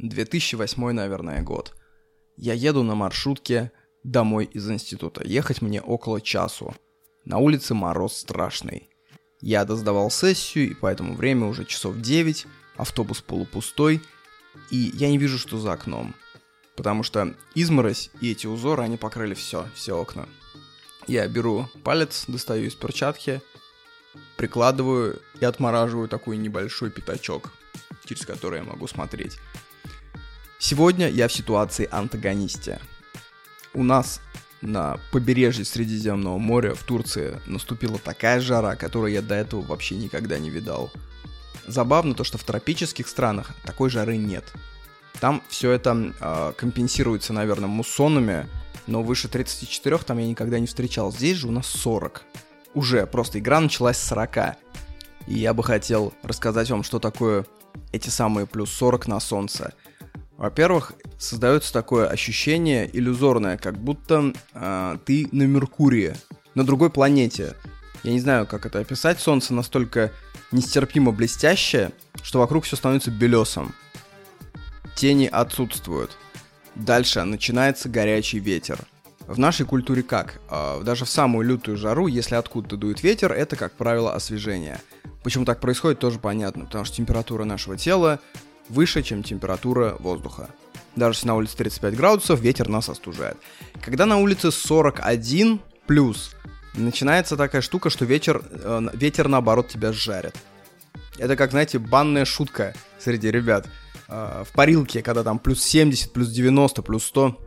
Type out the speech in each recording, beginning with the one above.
2008, наверное, год. Я еду на маршрутке домой из института. Ехать мне около часу. На улице мороз страшный. Я доздавал сессию, и по этому время уже часов 9, автобус полупустой, и я не вижу, что за окном. Потому что изморозь и эти узоры, они покрыли все, все окна. Я беру палец, достаю из перчатки, прикладываю и отмораживаю такой небольшой пятачок, через который я могу смотреть. Сегодня я в ситуации антагонисте. У нас на побережье Средиземного моря в Турции наступила такая жара, которую я до этого вообще никогда не видал. Забавно то, что в тропических странах такой жары нет. Там все это э, компенсируется, наверное, муссонами, но выше 34 там я никогда не встречал. Здесь же у нас 40. Уже, просто игра началась с 40. И я бы хотел рассказать вам, что такое эти самые плюс 40 на солнце. Во-первых, создается такое ощущение иллюзорное, как будто э, ты на Меркурии, на другой планете. Я не знаю, как это описать. Солнце настолько нестерпимо блестящее, что вокруг все становится белесом. Тени отсутствуют. Дальше начинается горячий ветер. В нашей культуре как? Э, даже в самую лютую жару, если откуда-то дует ветер, это, как правило, освежение. Почему так происходит, тоже понятно, потому что температура нашего тела выше, чем температура воздуха. Даже если на улице 35 градусов, ветер нас остужает. Когда на улице 41 плюс, начинается такая штука, что ветер, э, ветер наоборот тебя жарит. Это как, знаете, банная шутка среди ребят. Э, в парилке, когда там плюс 70, плюс 90, плюс 100,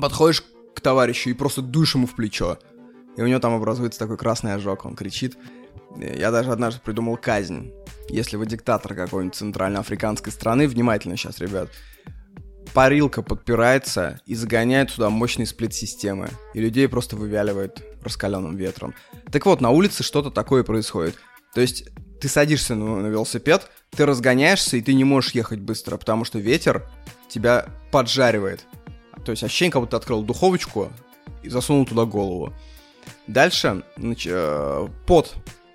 подходишь к товарищу и просто дуешь ему в плечо. И у него там образуется такой красный ожог, он кричит. Я даже однажды придумал казнь. Если вы диктатор какой-нибудь центральноафриканской страны, внимательно сейчас, ребят, парилка подпирается и загоняет сюда мощные сплит-системы, и людей просто вывяливает раскаленным ветром. Так вот, на улице что-то такое происходит. То есть ты садишься на, на велосипед, ты разгоняешься, и ты не можешь ехать быстро, потому что ветер тебя поджаривает. То есть ощущение, как будто ты открыл духовочку и засунул туда голову. Дальше значит, э, пот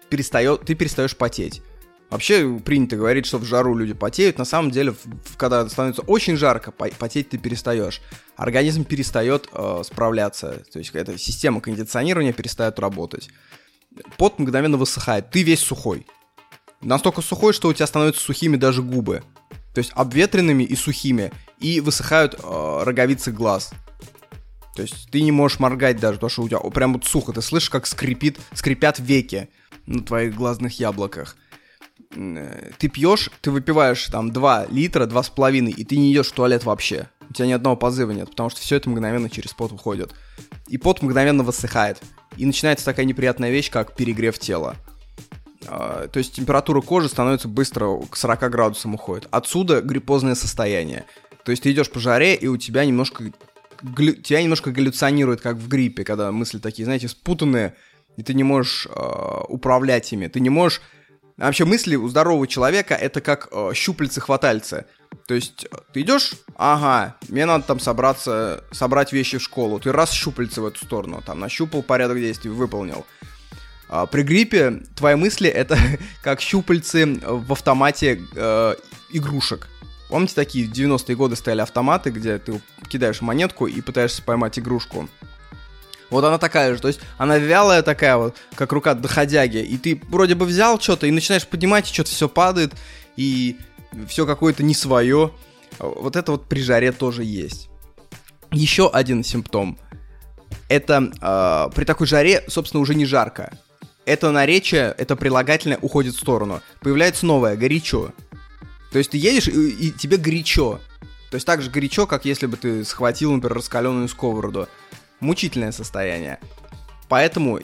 перестает, ты перестаешь потеть. Вообще принято говорить, что в жару люди потеют. На самом деле, в, когда становится очень жарко, потеть ты перестаешь. Организм перестает э, справляться. То есть эта система кондиционирования перестает работать. Пот мгновенно высыхает. Ты весь сухой. Настолько сухой, что у тебя становятся сухими даже губы. То есть обветренными и сухими. И высыхают э, роговицы глаз. То есть ты не можешь моргать даже, потому что у тебя прям вот сухо. Ты слышишь, как скрипит, скрипят веки на твоих глазных яблоках. Э, ты пьешь, ты выпиваешь там 2 литра, 2,5, и ты не идешь в туалет вообще. У тебя ни одного позыва нет, потому что все это мгновенно через пот уходит. И пот мгновенно высыхает. И начинается такая неприятная вещь, как перегрев тела. А, то есть температура кожи становится быстро к 40 градусам уходит. Отсюда гриппозное состояние. То есть ты идешь по жаре, и у тебя немножко глю... тебя немножко галлюционирует, как в гриппе, когда мысли такие, знаете, спутанные, и ты не можешь э, управлять ими. Ты не можешь... Вообще мысли у здорового человека это как э, щупальцы-хватальцы. То есть ты идешь, ага, мне надо там собраться, собрать вещи в школу. Ты раз щупальцы в эту сторону, там нащупал порядок действий, выполнил. А при гриппе твои мысли это как щупальцы в автомате э, игрушек. Помните, такие в 90-е годы стояли автоматы, где ты кидаешь монетку и пытаешься поймать игрушку? Вот она такая же, то есть она вялая такая вот, как рука доходяги, и ты вроде бы взял что-то и начинаешь поднимать, и что-то все падает, и все какое-то не свое. Вот это вот при жаре тоже есть. Еще один симптом. Это э, при такой жаре, собственно, уже не жарко. Это наречие, это прилагательное уходит в сторону. Появляется новое, горячо. То есть ты едешь, и, и тебе горячо. То есть так же горячо, как если бы ты схватил, например, раскаленную сковороду. Мучительное состояние. Поэтому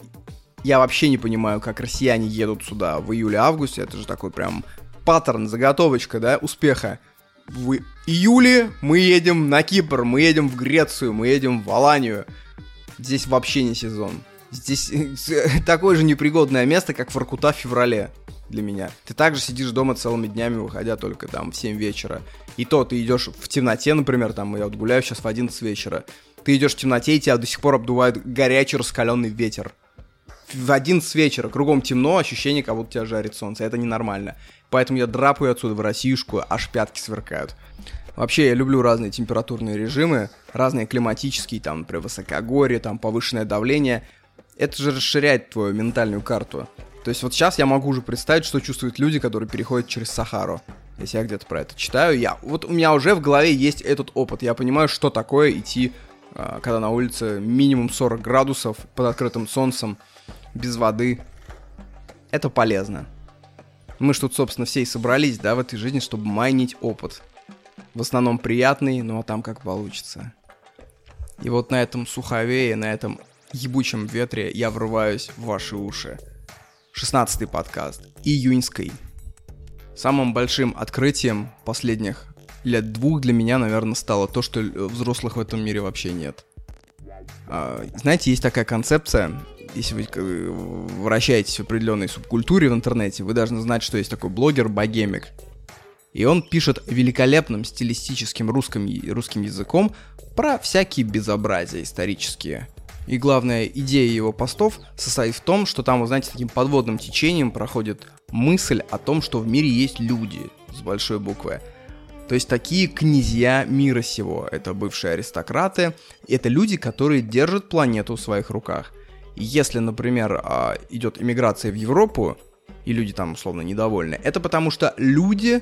я вообще не понимаю, как россияне едут сюда в июле-августе. Это же такой прям паттерн, заготовочка, да, успеха. В июле мы едем на Кипр, мы едем в Грецию, мы едем в Аланию. Здесь вообще не сезон. Здесь такое же непригодное место, как Воркута в феврале для меня. Ты также сидишь дома целыми днями, выходя только там в 7 вечера. И то ты идешь в темноте, например, там, я вот гуляю сейчас в 11 вечера. Ты идешь в темноте, и тебя до сих пор обдувает горячий раскаленный ветер. в 11 вечера, кругом темно, ощущение, как будто тебя жарит солнце. Это ненормально. Поэтому я драпаю отсюда в Россиюшку, аж пятки сверкают. Вообще, я люблю разные температурные режимы, разные климатические, там, при высокогорье, там, повышенное давление. Это же расширяет твою ментальную карту. То есть вот сейчас я могу уже представить, что чувствуют люди, которые переходят через Сахару. Если я где-то про это читаю, я... Вот у меня уже в голове есть этот опыт. Я понимаю, что такое идти, когда на улице минимум 40 градусов под открытым солнцем, без воды. Это полезно. Мы ж тут, собственно, все и собрались, да, в этой жизни, чтобы майнить опыт. В основном приятный, ну а там как получится. И вот на этом суховее, на этом ебучем ветре я врываюсь в ваши уши. 16 подкаст. Июньский. Самым большим открытием последних лет двух для меня, наверное, стало то, что взрослых в этом мире вообще нет. А, знаете, есть такая концепция, если вы вращаетесь в определенной субкультуре в интернете, вы должны знать, что есть такой блогер Богемик. И он пишет великолепным стилистическим русским, русским языком про всякие безобразия исторические. И главная идея его постов состоит в том, что там, вы знаете, таким подводным течением проходит мысль о том, что в мире есть люди с большой буквы. То есть такие князья мира сего. Это бывшие аристократы. Это люди, которые держат планету в своих руках. Если, например, а, идет иммиграция в Европу, и люди там условно недовольны, это потому что люди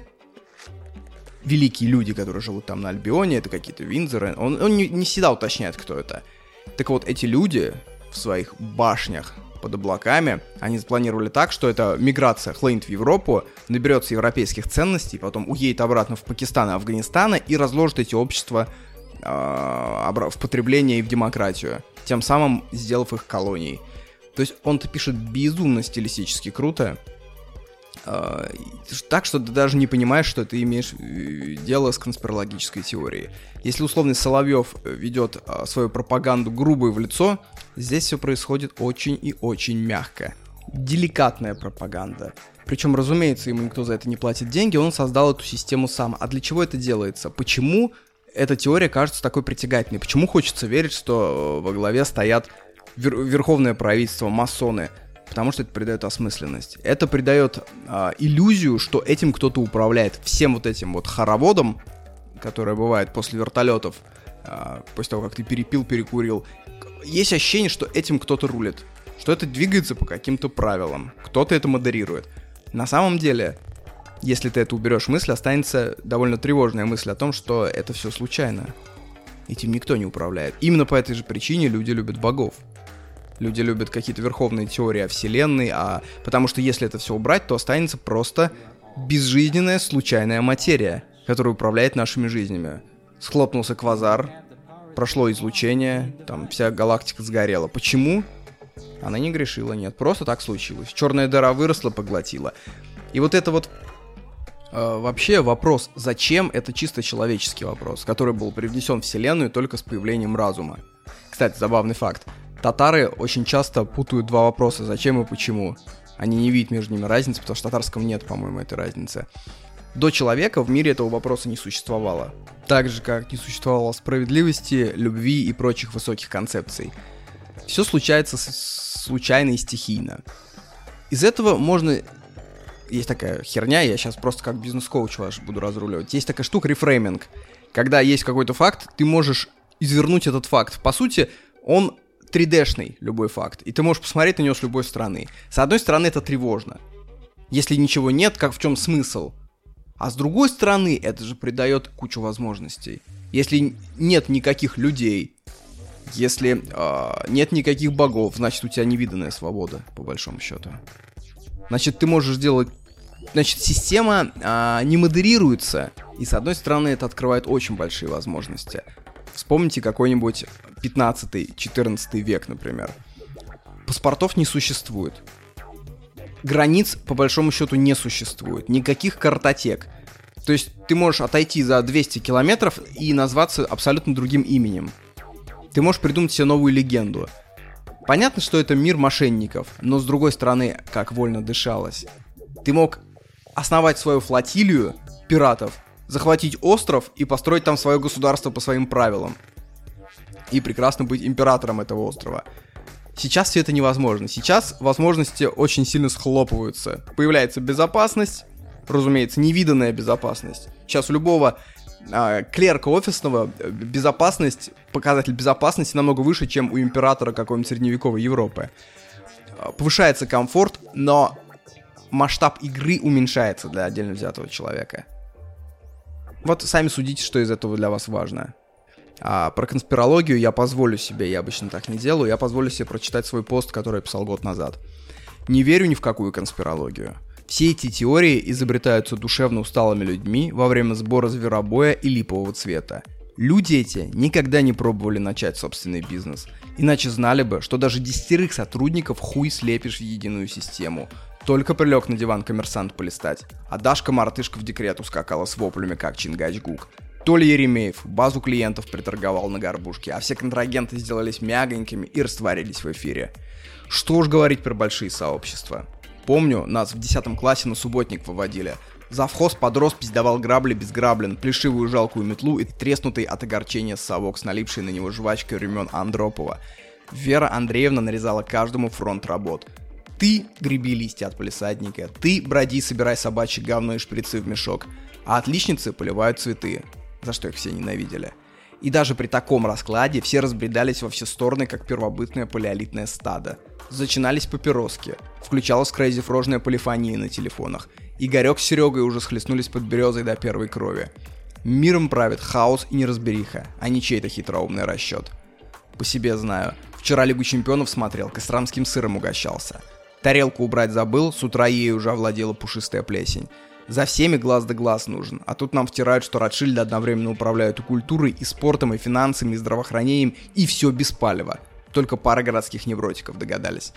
великие люди, которые живут там на Альбионе, это какие-то Винзоры, он, он не, не всегда уточняет, кто это. Так вот, эти люди в своих башнях под облаками, они запланировали так, что эта миграция хлынет в Европу, наберется европейских ценностей, потом уедет обратно в Пакистан и Афганистан и разложит эти общества э, в потребление и в демократию, тем самым сделав их колонией. То есть он-то пишет безумно стилистически круто, так что ты даже не понимаешь, что ты имеешь дело с конспирологической теорией. Если условный Соловьев э, ведет а, свою пропаганду грубую в лицо, здесь все происходит очень и очень мягко. Деликатная пропаганда. Причем, разумеется, ему никто за это не платит деньги, он создал эту систему сам. А для чего это делается? Почему эта теория кажется такой притягательной? Почему хочется верить, что э, во главе стоят вер- верховное правительство, масоны? Потому что это придает осмысленность. Это придает э, иллюзию, что этим кто-то управляет. Всем вот этим вот хороводом, которая бывает после вертолетов, а, после того, как ты перепил, перекурил, есть ощущение, что этим кто-то рулит, что это двигается по каким-то правилам, кто-то это модерирует. На самом деле, если ты это уберешь мысль, останется довольно тревожная мысль о том, что это все случайно. Этим никто не управляет. Именно по этой же причине люди любят богов. Люди любят какие-то верховные теории о Вселенной, а потому что если это все убрать, то останется просто безжизненная случайная материя, который управляет нашими жизнями. Схлопнулся квазар, прошло излучение, там вся галактика сгорела. Почему? Она не грешила, нет, просто так случилось. Черная дыра выросла, поглотила. И вот это вот э, вообще вопрос, зачем, это чисто человеческий вопрос, который был привнесен в Вселенную только с появлением разума. Кстати, забавный факт. Татары очень часто путают два вопроса, зачем и почему. Они не видят между ними разницы, потому что в татарском нет, по-моему, этой разницы. До человека в мире этого вопроса не существовало. Так же, как не существовало справедливости, любви и прочих высоких концепций. Все случается случайно и стихийно. Из этого можно... Есть такая херня, я сейчас просто как бизнес-коуч ваш буду разруливать. Есть такая штука рефрейминг. Когда есть какой-то факт, ты можешь извернуть этот факт. По сути, он 3D-шный, любой факт. И ты можешь посмотреть на него с любой стороны. С одной стороны, это тревожно. Если ничего нет, как в чем смысл? А с другой стороны, это же придает кучу возможностей. Если нет никаких людей, если э, нет никаких богов, значит у тебя невиданная свобода, по большому счету. Значит, ты можешь делать... Значит, система э, не модерируется. И с одной стороны, это открывает очень большие возможности. Вспомните какой-нибудь 15-14 век, например. Паспортов не существует границ по большому счету не существует, никаких картотек. То есть ты можешь отойти за 200 километров и назваться абсолютно другим именем. Ты можешь придумать себе новую легенду. Понятно, что это мир мошенников, но с другой стороны, как вольно дышалось. Ты мог основать свою флотилию пиратов, захватить остров и построить там свое государство по своим правилам. И прекрасно быть императором этого острова. Сейчас все это невозможно. Сейчас возможности очень сильно схлопываются. Появляется безопасность, разумеется, невиданная безопасность. Сейчас у любого а, клерка офисного э, безопасность, показатель безопасности намного выше, чем у императора какой-нибудь средневековой Европы. А, повышается комфорт, но масштаб игры уменьшается для отдельно взятого человека. Вот сами судите, что из этого для вас важно. А про конспирологию я позволю себе, я обычно так не делаю, я позволю себе прочитать свой пост, который я писал год назад. Не верю ни в какую конспирологию. Все эти теории изобретаются душевно усталыми людьми во время сбора зверобоя и липового цвета. Люди эти никогда не пробовали начать собственный бизнес, иначе знали бы, что даже десятерых сотрудников хуй слепишь в единую систему. Только прилег на диван коммерсант полистать, а Дашка-мартышка в декрет ускакала с воплями, как Чингачгук. Толя Еремеев базу клиентов приторговал на горбушке, а все контрагенты сделались мягонькими и растворились в эфире. Что уж говорить про большие сообщества. Помню, нас в 10 классе на субботник выводили. Завхоз под роспись давал грабли без граблен, плешивую жалкую метлу и треснутый от огорчения совок с налипшей на него жвачкой времен Андропова. Вера Андреевна нарезала каждому фронт работ. Ты греби листья от полисадника, ты броди, собирай собачьи говно и шприцы в мешок, а отличницы поливают цветы, за что их все ненавидели. И даже при таком раскладе все разбредались во все стороны, как первобытное палеолитное стадо. Зачинались папироски, включалась крейзи-фрожная полифония на телефонах. Игорек с Серегой уже схлестнулись под березой до первой крови. Миром правит хаос и неразбериха, а не чей-то хитроумный расчет. По себе знаю. Вчера Лигу Чемпионов смотрел, костромским сыром угощался. Тарелку убрать забыл, с утра ей уже овладела пушистая плесень. За всеми глаз да глаз нужен. А тут нам втирают, что Ротшильды одновременно управляют и культурой, и спортом, и финансами, и здравоохранением, и все без палева. Только пара городских невротиков догадались.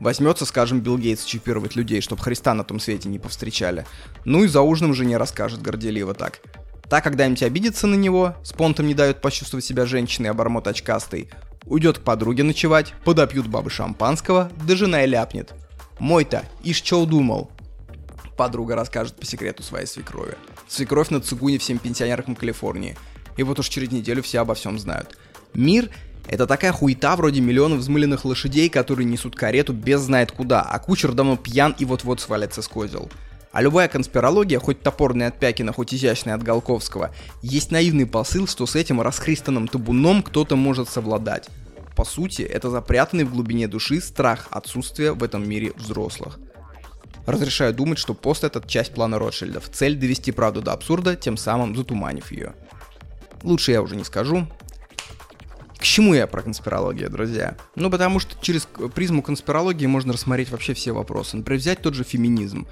Возьмется, скажем, Билл Гейтс чипировать людей, чтобы Христа на том свете не повстречали. Ну и за ужином жене расскажет горделиво так. Та когда-нибудь обидится на него, с понтом не дает почувствовать себя женщиной, обормот очкастый, уйдет к подруге ночевать, подопьют бабы шампанского, да жена и ляпнет. Мой-то, ишь чё думал, подруга расскажет по секрету своей свекрови. Свекровь на цигуне всем пенсионеркам Калифорнии. И вот уж через неделю все обо всем знают. Мир — это такая хуета вроде миллионов взмыленных лошадей, которые несут карету без знает куда, а кучер давно пьян и вот-вот свалится с козел. А любая конспирология, хоть топорная от Пякина, хоть изящная от Голковского, есть наивный посыл, что с этим расхристанным табуном кто-то может совладать. По сути, это запрятанный в глубине души страх отсутствия в этом мире взрослых. Разрешаю думать, что пост этот часть плана Ротшильдов. Цель довести правду до абсурда, тем самым затуманив ее. Лучше я уже не скажу. К чему я про конспирологию, друзья? Ну, потому что через призму конспирологии можно рассмотреть вообще все вопросы. Например, взять тот же феминизм.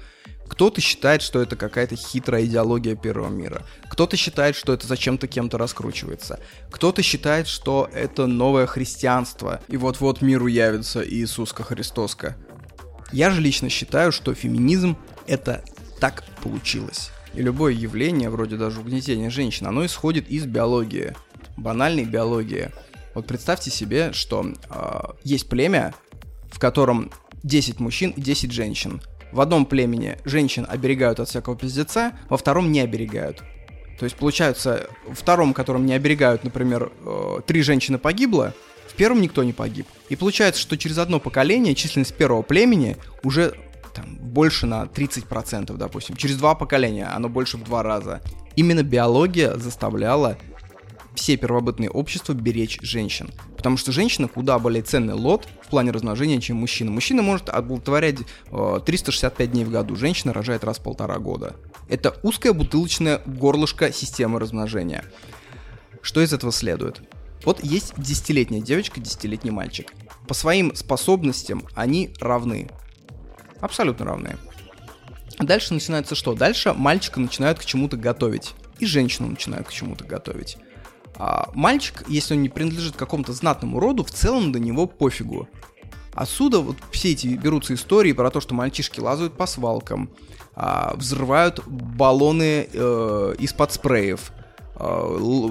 Кто-то считает, что это какая-то хитрая идеология первого мира. Кто-то считает, что это зачем-то кем-то раскручивается. Кто-то считает, что это новое христианство, и вот-вот миру явится Иисуска Христоска. Я же лично считаю, что феминизм это так получилось. И любое явление, вроде даже угнетения женщин, оно исходит из биологии, банальной биологии. Вот представьте себе, что э, есть племя, в котором 10 мужчин и 10 женщин. В одном племени женщин оберегают от всякого пиздеца, во втором не оберегают. То есть, получается, в втором, котором не оберегают, например, э, три женщины погибло, в первом никто не погиб. И получается, что через одно поколение численность первого племени уже там, больше на 30%, допустим. Через два поколения оно больше в два раза. Именно биология заставляла все первобытные общества беречь женщин. Потому что женщина куда более ценный лот в плане размножения, чем мужчина. Мужчина может оплодотворять э, 365 дней в году, женщина рожает раз в полтора года. Это узкое бутылочное горлышко системы размножения. Что из этого следует? Вот есть десятилетняя девочка, десятилетний мальчик. По своим способностям они равны. Абсолютно равны. Дальше начинается что? Дальше мальчика начинают к чему-то готовить. И женщину начинают к чему-то готовить. А мальчик, если он не принадлежит какому-то знатному роду, в целом до него пофигу. Отсюда вот все эти берутся истории про то, что мальчишки лазают по свалкам, а, взрывают баллоны э, из-под спреев,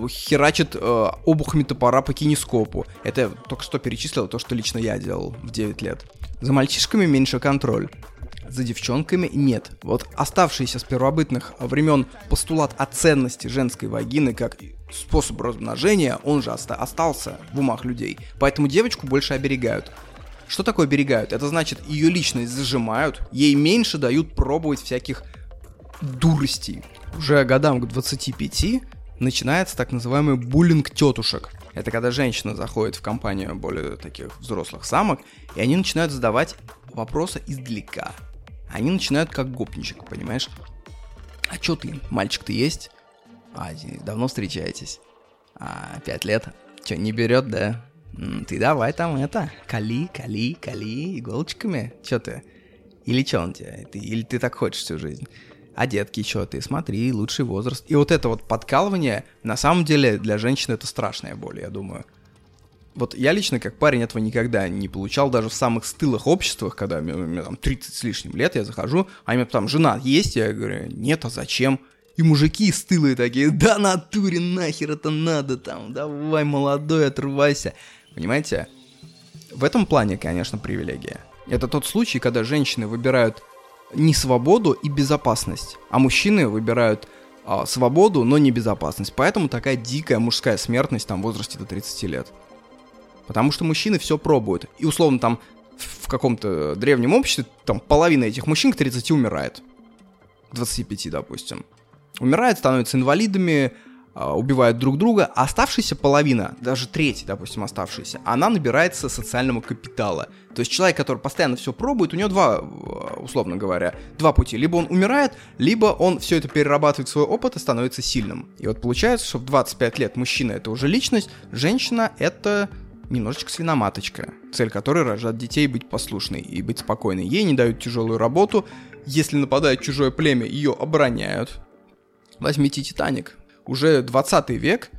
херачит э, обухами топора по кинескопу. Это только что перечислил то, что лично я делал в 9 лет. За мальчишками меньше контроль. За девчонками нет. Вот оставшийся с первобытных времен постулат о ценности женской вагины как способ размножения, он же оста- остался в умах людей. Поэтому девочку больше оберегают. Что такое оберегают? Это значит, ее личность зажимают, ей меньше дают пробовать всяких дуростей. Уже годам к 25 начинается так называемый буллинг тетушек. Это когда женщина заходит в компанию более таких взрослых самок, и они начинают задавать вопросы издалека. Они начинают как гопничек, понимаешь? А чё ты, мальчик ты есть? А, давно встречаетесь? А, пять лет? Чё, не берет, да? Ты давай там это, кали, кали, кали иголочками. Чё ты? Или чё он тебе? Ты, или ты так хочешь всю жизнь? А детки, чё ты? Смотри, лучший возраст. И вот это вот подкалывание, на самом деле, для женщины это страшная боль, я думаю. Вот я лично, как парень, этого никогда не получал, даже в самых стылых обществах, когда мне, мне там 30 с лишним лет, я захожу, а мне там жена есть, я говорю, нет, а зачем? И мужики стылые такие, да натуре нахер это надо, там, давай, молодой, отрывайся. Понимаете? В этом плане, конечно, привилегия. Это тот случай, когда женщины выбирают не свободу и безопасность, а мужчины выбирают а, свободу, но не безопасность. Поэтому такая дикая мужская смертность там в возрасте до 30 лет. Потому что мужчины все пробуют. И условно там в каком-то древнем обществе там половина этих мужчин к 30 умирает. 25, допустим. Умирает, становятся инвалидами, убивают друг друга, а оставшаяся половина, даже треть, допустим, оставшаяся, она набирается социального капитала. То есть человек, который постоянно все пробует, у него два, а, условно говоря, два пути. Либо он умирает, либо он все это перерабатывает свой опыт и становится сильным. И вот получается, что в 25 лет мужчина это уже личность, женщина это немножечко свиноматочка, цель которой рожать детей, быть послушной и быть спокойной. Ей не дают тяжелую работу, если нападает чужое племя, ее обороняют. Возьмите Титаник, уже 20 век,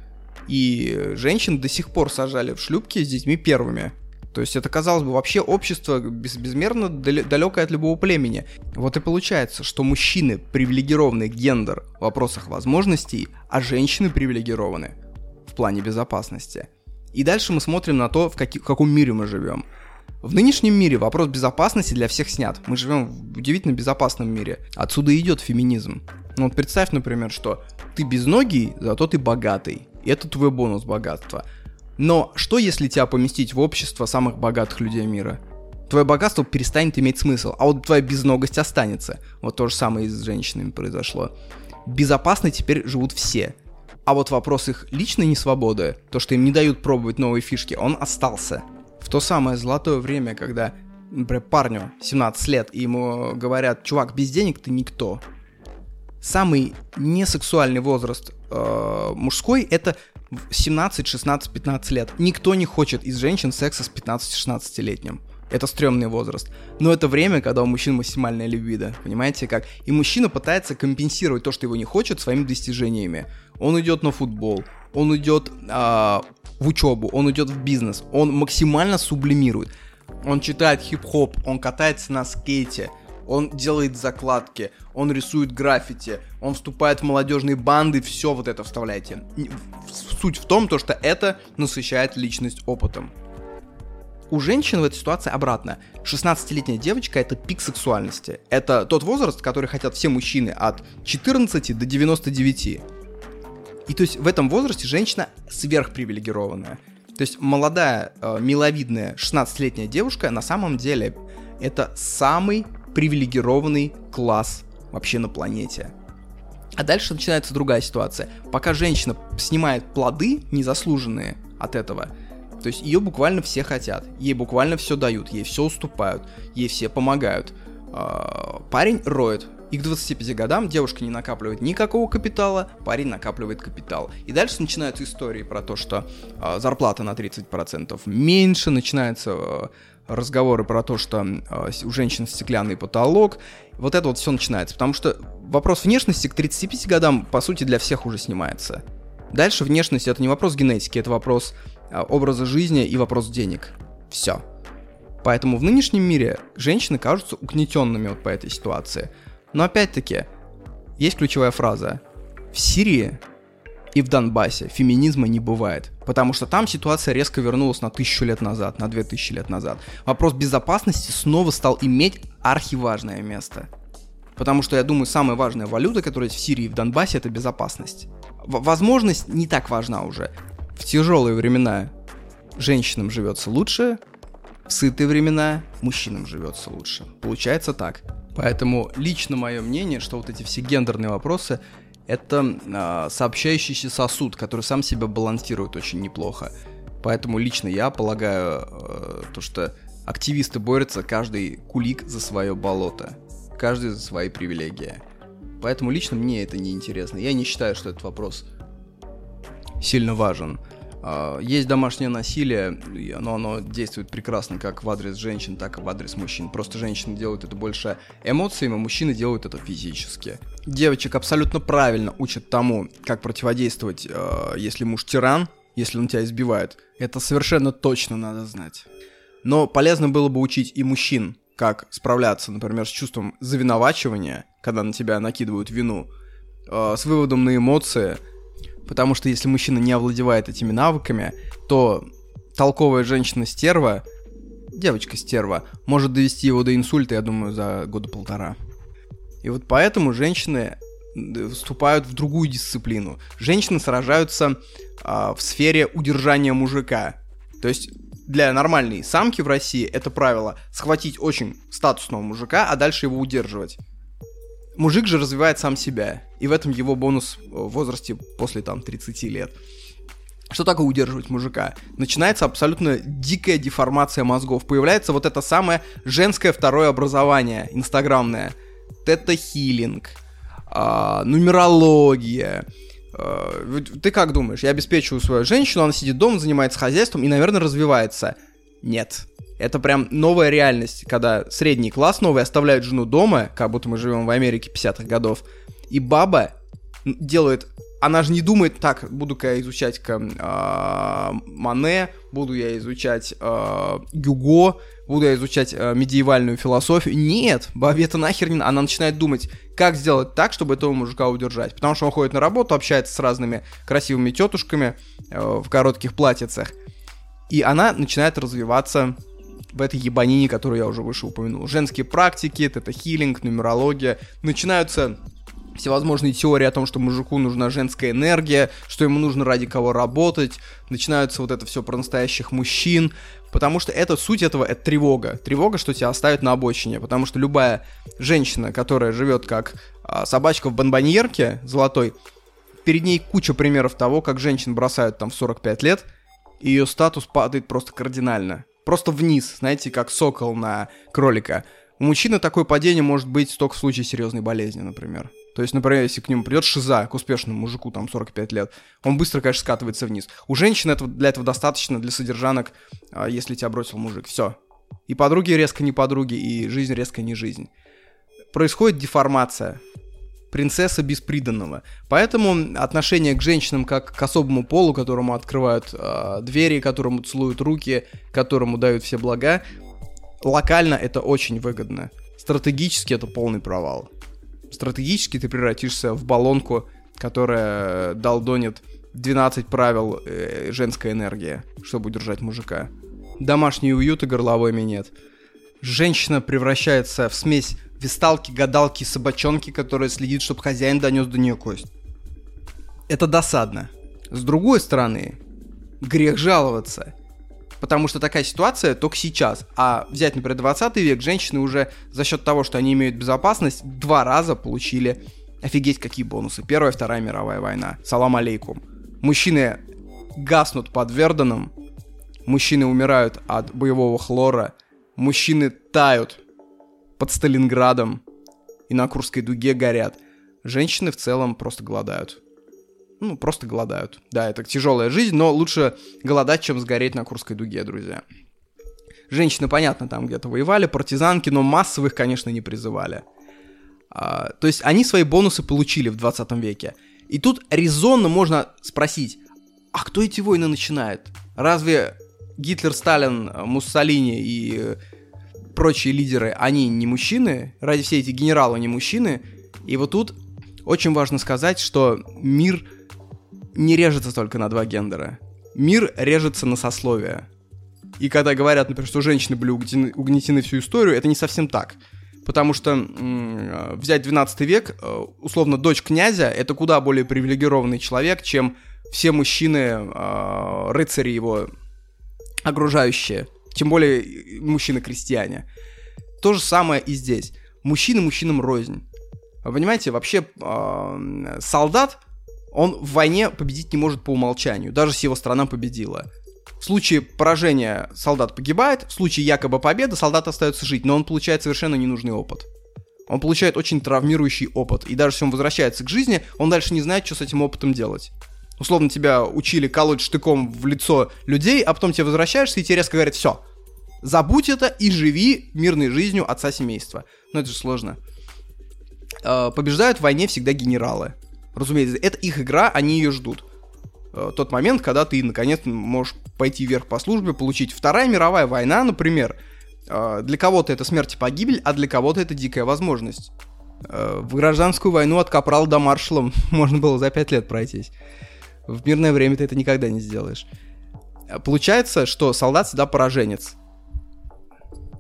и женщин до сих пор сажали в шлюпки с детьми первыми. То есть это, казалось бы, вообще общество без, безмерно далекое от любого племени. Вот и получается, что мужчины привилегированный гендер в вопросах возможностей, а женщины привилегированы в плане безопасности. И дальше мы смотрим на то, в, каки, в каком мире мы живем. В нынешнем мире вопрос безопасности для всех снят. Мы живем в удивительно безопасном мире. Отсюда идет феминизм. Ну вот представь, например, что ты безногий, зато ты богатый. И это твой бонус богатства. Но что если тебя поместить в общество самых богатых людей мира? Твое богатство перестанет иметь смысл, а вот твоя безногость останется. Вот то же самое и с женщинами произошло. Безопасно теперь живут все. А вот вопрос их личной несвободы, то, что им не дают пробовать новые фишки, он остался. В то самое золотое время, когда, например, парню 17 лет, и ему говорят, чувак, без денег ты никто, самый несексуальный возраст э, мужской это 17, 16, 15 лет. Никто не хочет из женщин секса с 15-16-летним. Это стрёмный возраст. Но это время, когда у мужчин максимальная либидо. Понимаете как? И мужчина пытается компенсировать то, что его не хочет, своими достижениями. Он идет на футбол, он идет э, в учебу, он идет в бизнес, он максимально сублимирует. Он читает хип-хоп, он катается на скейте, он делает закладки, он рисует граффити, он вступает в молодежные банды, все вот это вставляйте. Суть в том, то, что это насыщает личность опытом. У женщин в этой ситуации обратно. 16-летняя девочка это пик сексуальности. Это тот возраст, который хотят все мужчины от 14 до 99. И то есть в этом возрасте женщина сверхпривилегированная. То есть молодая, э, миловидная 16-летняя девушка на самом деле это самый привилегированный класс вообще на планете. А дальше начинается другая ситуация. Пока женщина снимает плоды незаслуженные от этого, то есть ее буквально все хотят, ей буквально все дают, ей все уступают, ей все помогают. А, парень роет, и к 25 годам девушка не накапливает никакого капитала, парень накапливает капитал. И дальше начинаются истории про то, что э, зарплата на 30% меньше, начинается э, разговоры про то, что э, у женщин стеклянный потолок. Вот это вот все начинается. Потому что вопрос внешности к 35 годам, по сути, для всех уже снимается. Дальше внешность это не вопрос генетики, это вопрос э, образа жизни и вопрос денег. Все. Поэтому в нынешнем мире женщины кажутся угнетенными вот по этой ситуации. Но опять-таки, есть ключевая фраза. В Сирии и в Донбассе феминизма не бывает. Потому что там ситуация резко вернулась на тысячу лет назад, на две тысячи лет назад. Вопрос безопасности снова стал иметь архиважное место. Потому что, я думаю, самая важная валюта, которая есть в Сирии и в Донбассе, это безопасность. В- возможность не так важна уже. В тяжелые времена женщинам живется лучше, в сытые времена мужчинам живется лучше. Получается так. Поэтому лично мое мнение, что вот эти все гендерные вопросы это э, сообщающийся сосуд, который сам себя балансирует очень неплохо. Поэтому лично я полагаю, э, то, что активисты борются каждый кулик за свое болото, каждый за свои привилегии. Поэтому лично мне это не интересно. Я не считаю, что этот вопрос сильно важен. А, есть домашнее насилие, но оно действует прекрасно как в адрес женщин, так и в адрес мужчин. Просто женщины делают это больше эмоциями, а мужчины делают это физически. Девочек абсолютно правильно учат тому, как противодействовать, а, если муж тиран, если он тебя избивает. Это совершенно точно надо знать. Но полезно было бы учить и мужчин, как справляться, например, с чувством завиновачивания, когда на тебя накидывают вину, а, с выводом на эмоции – Потому что если мужчина не овладевает этими навыками, то толковая женщина-стерва, девочка-стерва, может довести его до инсульта, я думаю, за года полтора. И вот поэтому женщины вступают в другую дисциплину. Женщины сражаются а, в сфере удержания мужика. То есть для нормальной самки в России это правило схватить очень статусного мужика, а дальше его удерживать. Мужик же развивает сам себя, и в этом его бонус в возрасте после там 30 лет. Что такое удерживать мужика? Начинается абсолютно дикая деформация мозгов. Появляется вот это самое женское второе образование, инстаграмное. Тета-хилинг, э, нумерология. Э, ты как думаешь, я обеспечиваю свою женщину, она сидит дома, занимается хозяйством и, наверное, развивается. Нет. Это прям новая реальность, когда средний класс новый оставляет жену дома, как будто мы живем в Америке 50-х годов, и баба делает она же не думает, так, буду-ка я изучать-ка э, Мане, буду я изучать э, Гюго, буду я изучать э, медиевальную философию. Нет, бабе это нахер не... Она начинает думать, как сделать так, чтобы этого мужика удержать. Потому что он ходит на работу, общается с разными красивыми тетушками э, в коротких платьицах. И она начинает развиваться в этой ебанине, которую я уже выше упомянул. Женские практики, тета-хилинг, нумерология. Начинаются всевозможные теории о том, что мужику нужна женская энергия, что ему нужно ради кого работать. Начинаются вот это все про настоящих мужчин. Потому что это суть этого это тревога. Тревога, что тебя оставят на обочине. Потому что любая женщина, которая живет как а, собачка в бомбоньерке золотой, перед ней куча примеров того, как женщин бросают там в 45 лет, и ее статус падает просто кардинально просто вниз, знаете, как сокол на кролика. У мужчины такое падение может быть только в случае серьезной болезни, например. То есть, например, если к нему придет шиза, к успешному мужику, там, 45 лет, он быстро, конечно, скатывается вниз. У женщин этого, для этого достаточно, для содержанок, а, если тебя бросил мужик. Все. И подруги резко не подруги, и жизнь резко не жизнь. Происходит деформация принцесса без приданного. Поэтому отношение к женщинам как к особому полу, которому открывают э, двери, которому целуют руки, которому дают все блага, локально это очень выгодно. Стратегически это полный провал. Стратегически ты превратишься в баллонку, которая долдонит 12 правил э, женской энергии, чтобы удержать мужика. Домашний уют и горловой минет. Женщина превращается в смесь висталки, гадалки, собачонки, которая следит, чтобы хозяин донес до нее кость. Это досадно. С другой стороны, грех жаловаться. Потому что такая ситуация только сейчас. А взять, например, 20 век, женщины уже за счет того, что они имеют безопасность, два раза получили офигеть какие бонусы. Первая, Вторая мировая война. Салам алейкум. Мужчины гаснут под Верденом, мужчины умирают от боевого хлора, мужчины тают под Сталинградом и на Курской дуге горят. Женщины в целом просто голодают. Ну, просто голодают. Да, это тяжелая жизнь, но лучше голодать, чем сгореть на Курской дуге, друзья. Женщины, понятно, там где-то воевали, партизанки, но массовых, конечно, не призывали. А, то есть они свои бонусы получили в 20 веке. И тут резонно можно спросить, а кто эти войны начинает? Разве Гитлер, Сталин, Муссолини и прочие лидеры, они не мужчины, ради все эти генералы не мужчины. И вот тут очень важно сказать, что мир не режется только на два гендера. Мир режется на сословия. И когда говорят, например, что женщины были угнетены, угнетены всю историю, это не совсем так. Потому что м- взять 12 век, э, условно, дочь князя, это куда более привилегированный человек, чем все мужчины, э, рыцари его окружающие. Тем более мужчины-крестьяне. То же самое и здесь. Мужчины мужчинам рознь. Вы понимаете, вообще э, солдат, он в войне победить не может по умолчанию, даже если его страна победила. В случае поражения солдат погибает, в случае якобы победы солдат остается жить, но он получает совершенно ненужный опыт. Он получает очень травмирующий опыт, и даже если он возвращается к жизни, он дальше не знает, что с этим опытом делать. Условно тебя учили колоть штыком в лицо людей, а потом тебе возвращаешься, и тебе резко говорят, все, забудь это и живи мирной жизнью отца семейства. Но это же сложно. Э, побеждают в войне всегда генералы. Разумеется, это их игра, они ее ждут. Э, тот момент, когда ты, наконец, можешь пойти вверх по службе, получить. Вторая мировая война, например, э, для кого-то это смерть и погибель, а для кого-то это дикая возможность. В гражданскую войну от капрала до маршала можно было за пять лет пройтись. В мирное время ты это никогда не сделаешь. Получается, что солдат всегда пораженец.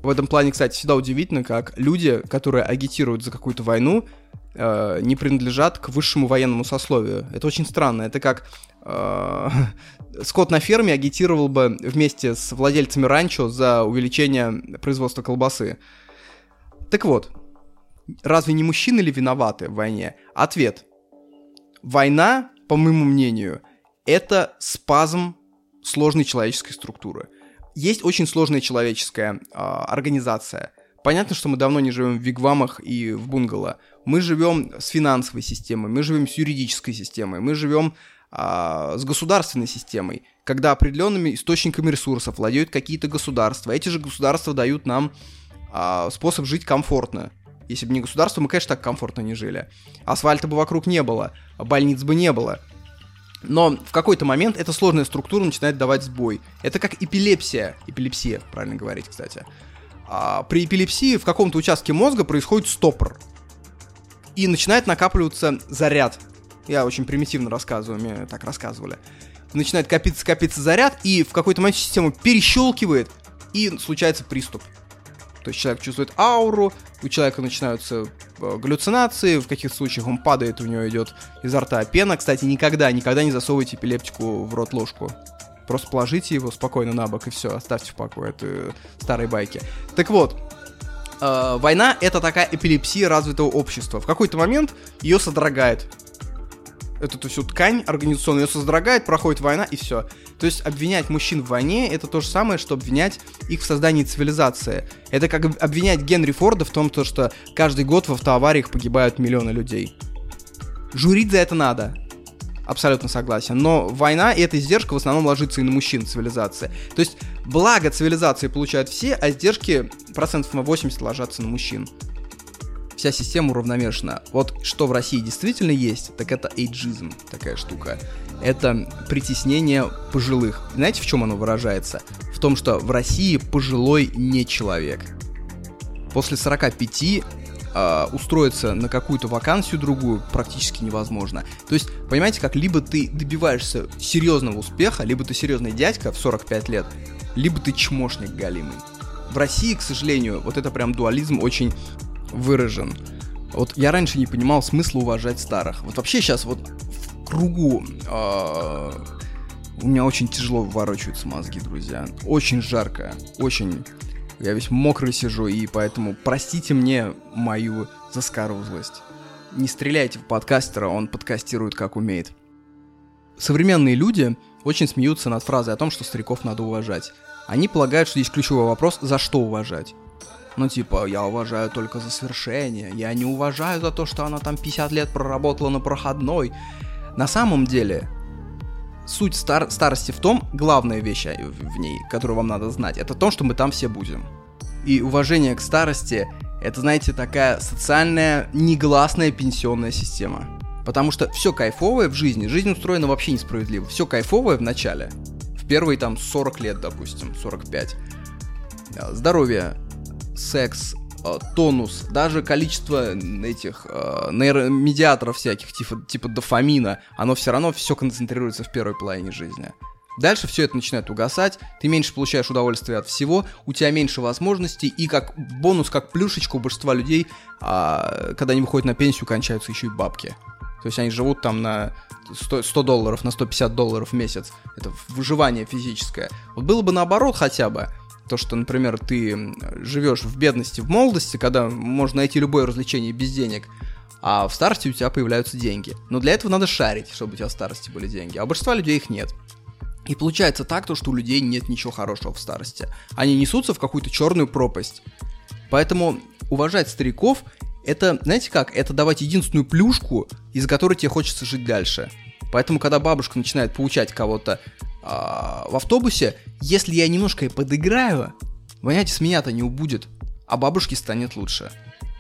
В этом плане, кстати, всегда удивительно, как люди, которые агитируют за какую-то войну, э, не принадлежат к высшему военному сословию. Это очень странно. Это как э, Скотт на ферме агитировал бы вместе с владельцами ранчо за увеличение производства колбасы. Так вот, разве не мужчины ли виноваты в войне? Ответ. Война, по моему мнению, это спазм сложной человеческой структуры есть очень сложная человеческая э, организация. Понятно, что мы давно не живем в вигвамах и в бунгало. Мы живем с финансовой системой, мы живем с юридической системой, мы живем э, с государственной системой, когда определенными источниками ресурсов владеют какие-то государства. Эти же государства дают нам э, способ жить комфортно. Если бы не государство, мы, конечно, так комфортно не жили. Асфальта бы вокруг не было, больниц бы не было. Но в какой-то момент эта сложная структура начинает давать сбой. Это как эпилепсия. Эпилепсия, правильно говорить, кстати. А при эпилепсии в каком-то участке мозга происходит стопор. И начинает накапливаться заряд. Я очень примитивно рассказываю, мне так рассказывали. Начинает копиться, копиться заряд, и в какой-то момент систему перещелкивает, и случается приступ. То есть человек чувствует ауру, у человека начинаются э, галлюцинации, в каких случаях он падает, у него идет изо рта пена. Кстати, никогда, никогда не засовывайте эпилептику в рот ложку. Просто положите его спокойно на бок и все, оставьте в покое. Это старые байки. Так вот, э, война это такая эпилепсия развитого общества. В какой-то момент ее содрогает эту всю ткань организационную, ее содрогает, проходит война и все. То есть обвинять мужчин в войне это то же самое, что обвинять их в создании цивилизации. Это как обвинять Генри Форда в том, то, что каждый год в автоавариях погибают миллионы людей. Журить за это надо. Абсолютно согласен. Но война и эта издержка в основном ложится и на мужчин цивилизации. То есть благо цивилизации получают все, а издержки процентов на 80 ложатся на мужчин вся система уравновешена. Вот что в России действительно есть, так это эйджизм, такая штука. Это притеснение пожилых. Знаете, в чем оно выражается? В том, что в России пожилой не человек. После 45 э, устроиться на какую-то вакансию другую практически невозможно. То есть, понимаете, как либо ты добиваешься серьезного успеха, либо ты серьезный дядька в 45 лет, либо ты чмошник галимый. В России, к сожалению, вот это прям дуализм очень выражен. Вот я раньше не понимал смысла уважать старых. Вот вообще сейчас вот в кругу э, у меня очень тяжело ворочаются мозги, друзья. Очень жарко, очень. Я весь мокрый сижу, и поэтому простите мне мою заскорузлость. Не стреляйте в подкастера, он подкастирует как умеет. Современные люди очень смеются над фразой о том, что стариков надо уважать. Они полагают, что здесь ключевой вопрос, за что уважать. Ну, типа, я уважаю только за свершение, я не уважаю за то, что она там 50 лет проработала на проходной. На самом деле, суть стар старости в том, главная вещь в ней, которую вам надо знать, это то, что мы там все будем. И уважение к старости, это, знаете, такая социальная, негласная пенсионная система. Потому что все кайфовое в жизни, жизнь устроена вообще несправедливо. Все кайфовое в начале, в первые там 40 лет, допустим, 45. Здоровье, секс, э, тонус, даже количество этих э, нейромедиаторов всяких, типа, типа дофамина, оно все равно все концентрируется в первой половине жизни. Дальше все это начинает угасать, ты меньше получаешь удовольствия от всего, у тебя меньше возможностей, и как бонус, как плюшечка у большинства людей, а, когда они выходят на пенсию, кончаются еще и бабки. То есть они живут там на 100, 100 долларов, на 150 долларов в месяц. Это выживание физическое. Вот было бы наоборот хотя бы, То, что, например, ты живешь в бедности в молодости, когда можно найти любое развлечение без денег, а в старости у тебя появляются деньги. Но для этого надо шарить, чтобы у тебя в старости были деньги, а у большинства людей их нет. И получается так, то, что у людей нет ничего хорошего в старости. Они несутся в какую-то черную пропасть. Поэтому уважать стариков это, знаете как, это давать единственную плюшку, из которой тебе хочется жить дальше. Поэтому, когда бабушка начинает получать кого-то э, в автобусе, если я немножко и подыграю, понимаете, с меня-то не убудет, а бабушке станет лучше.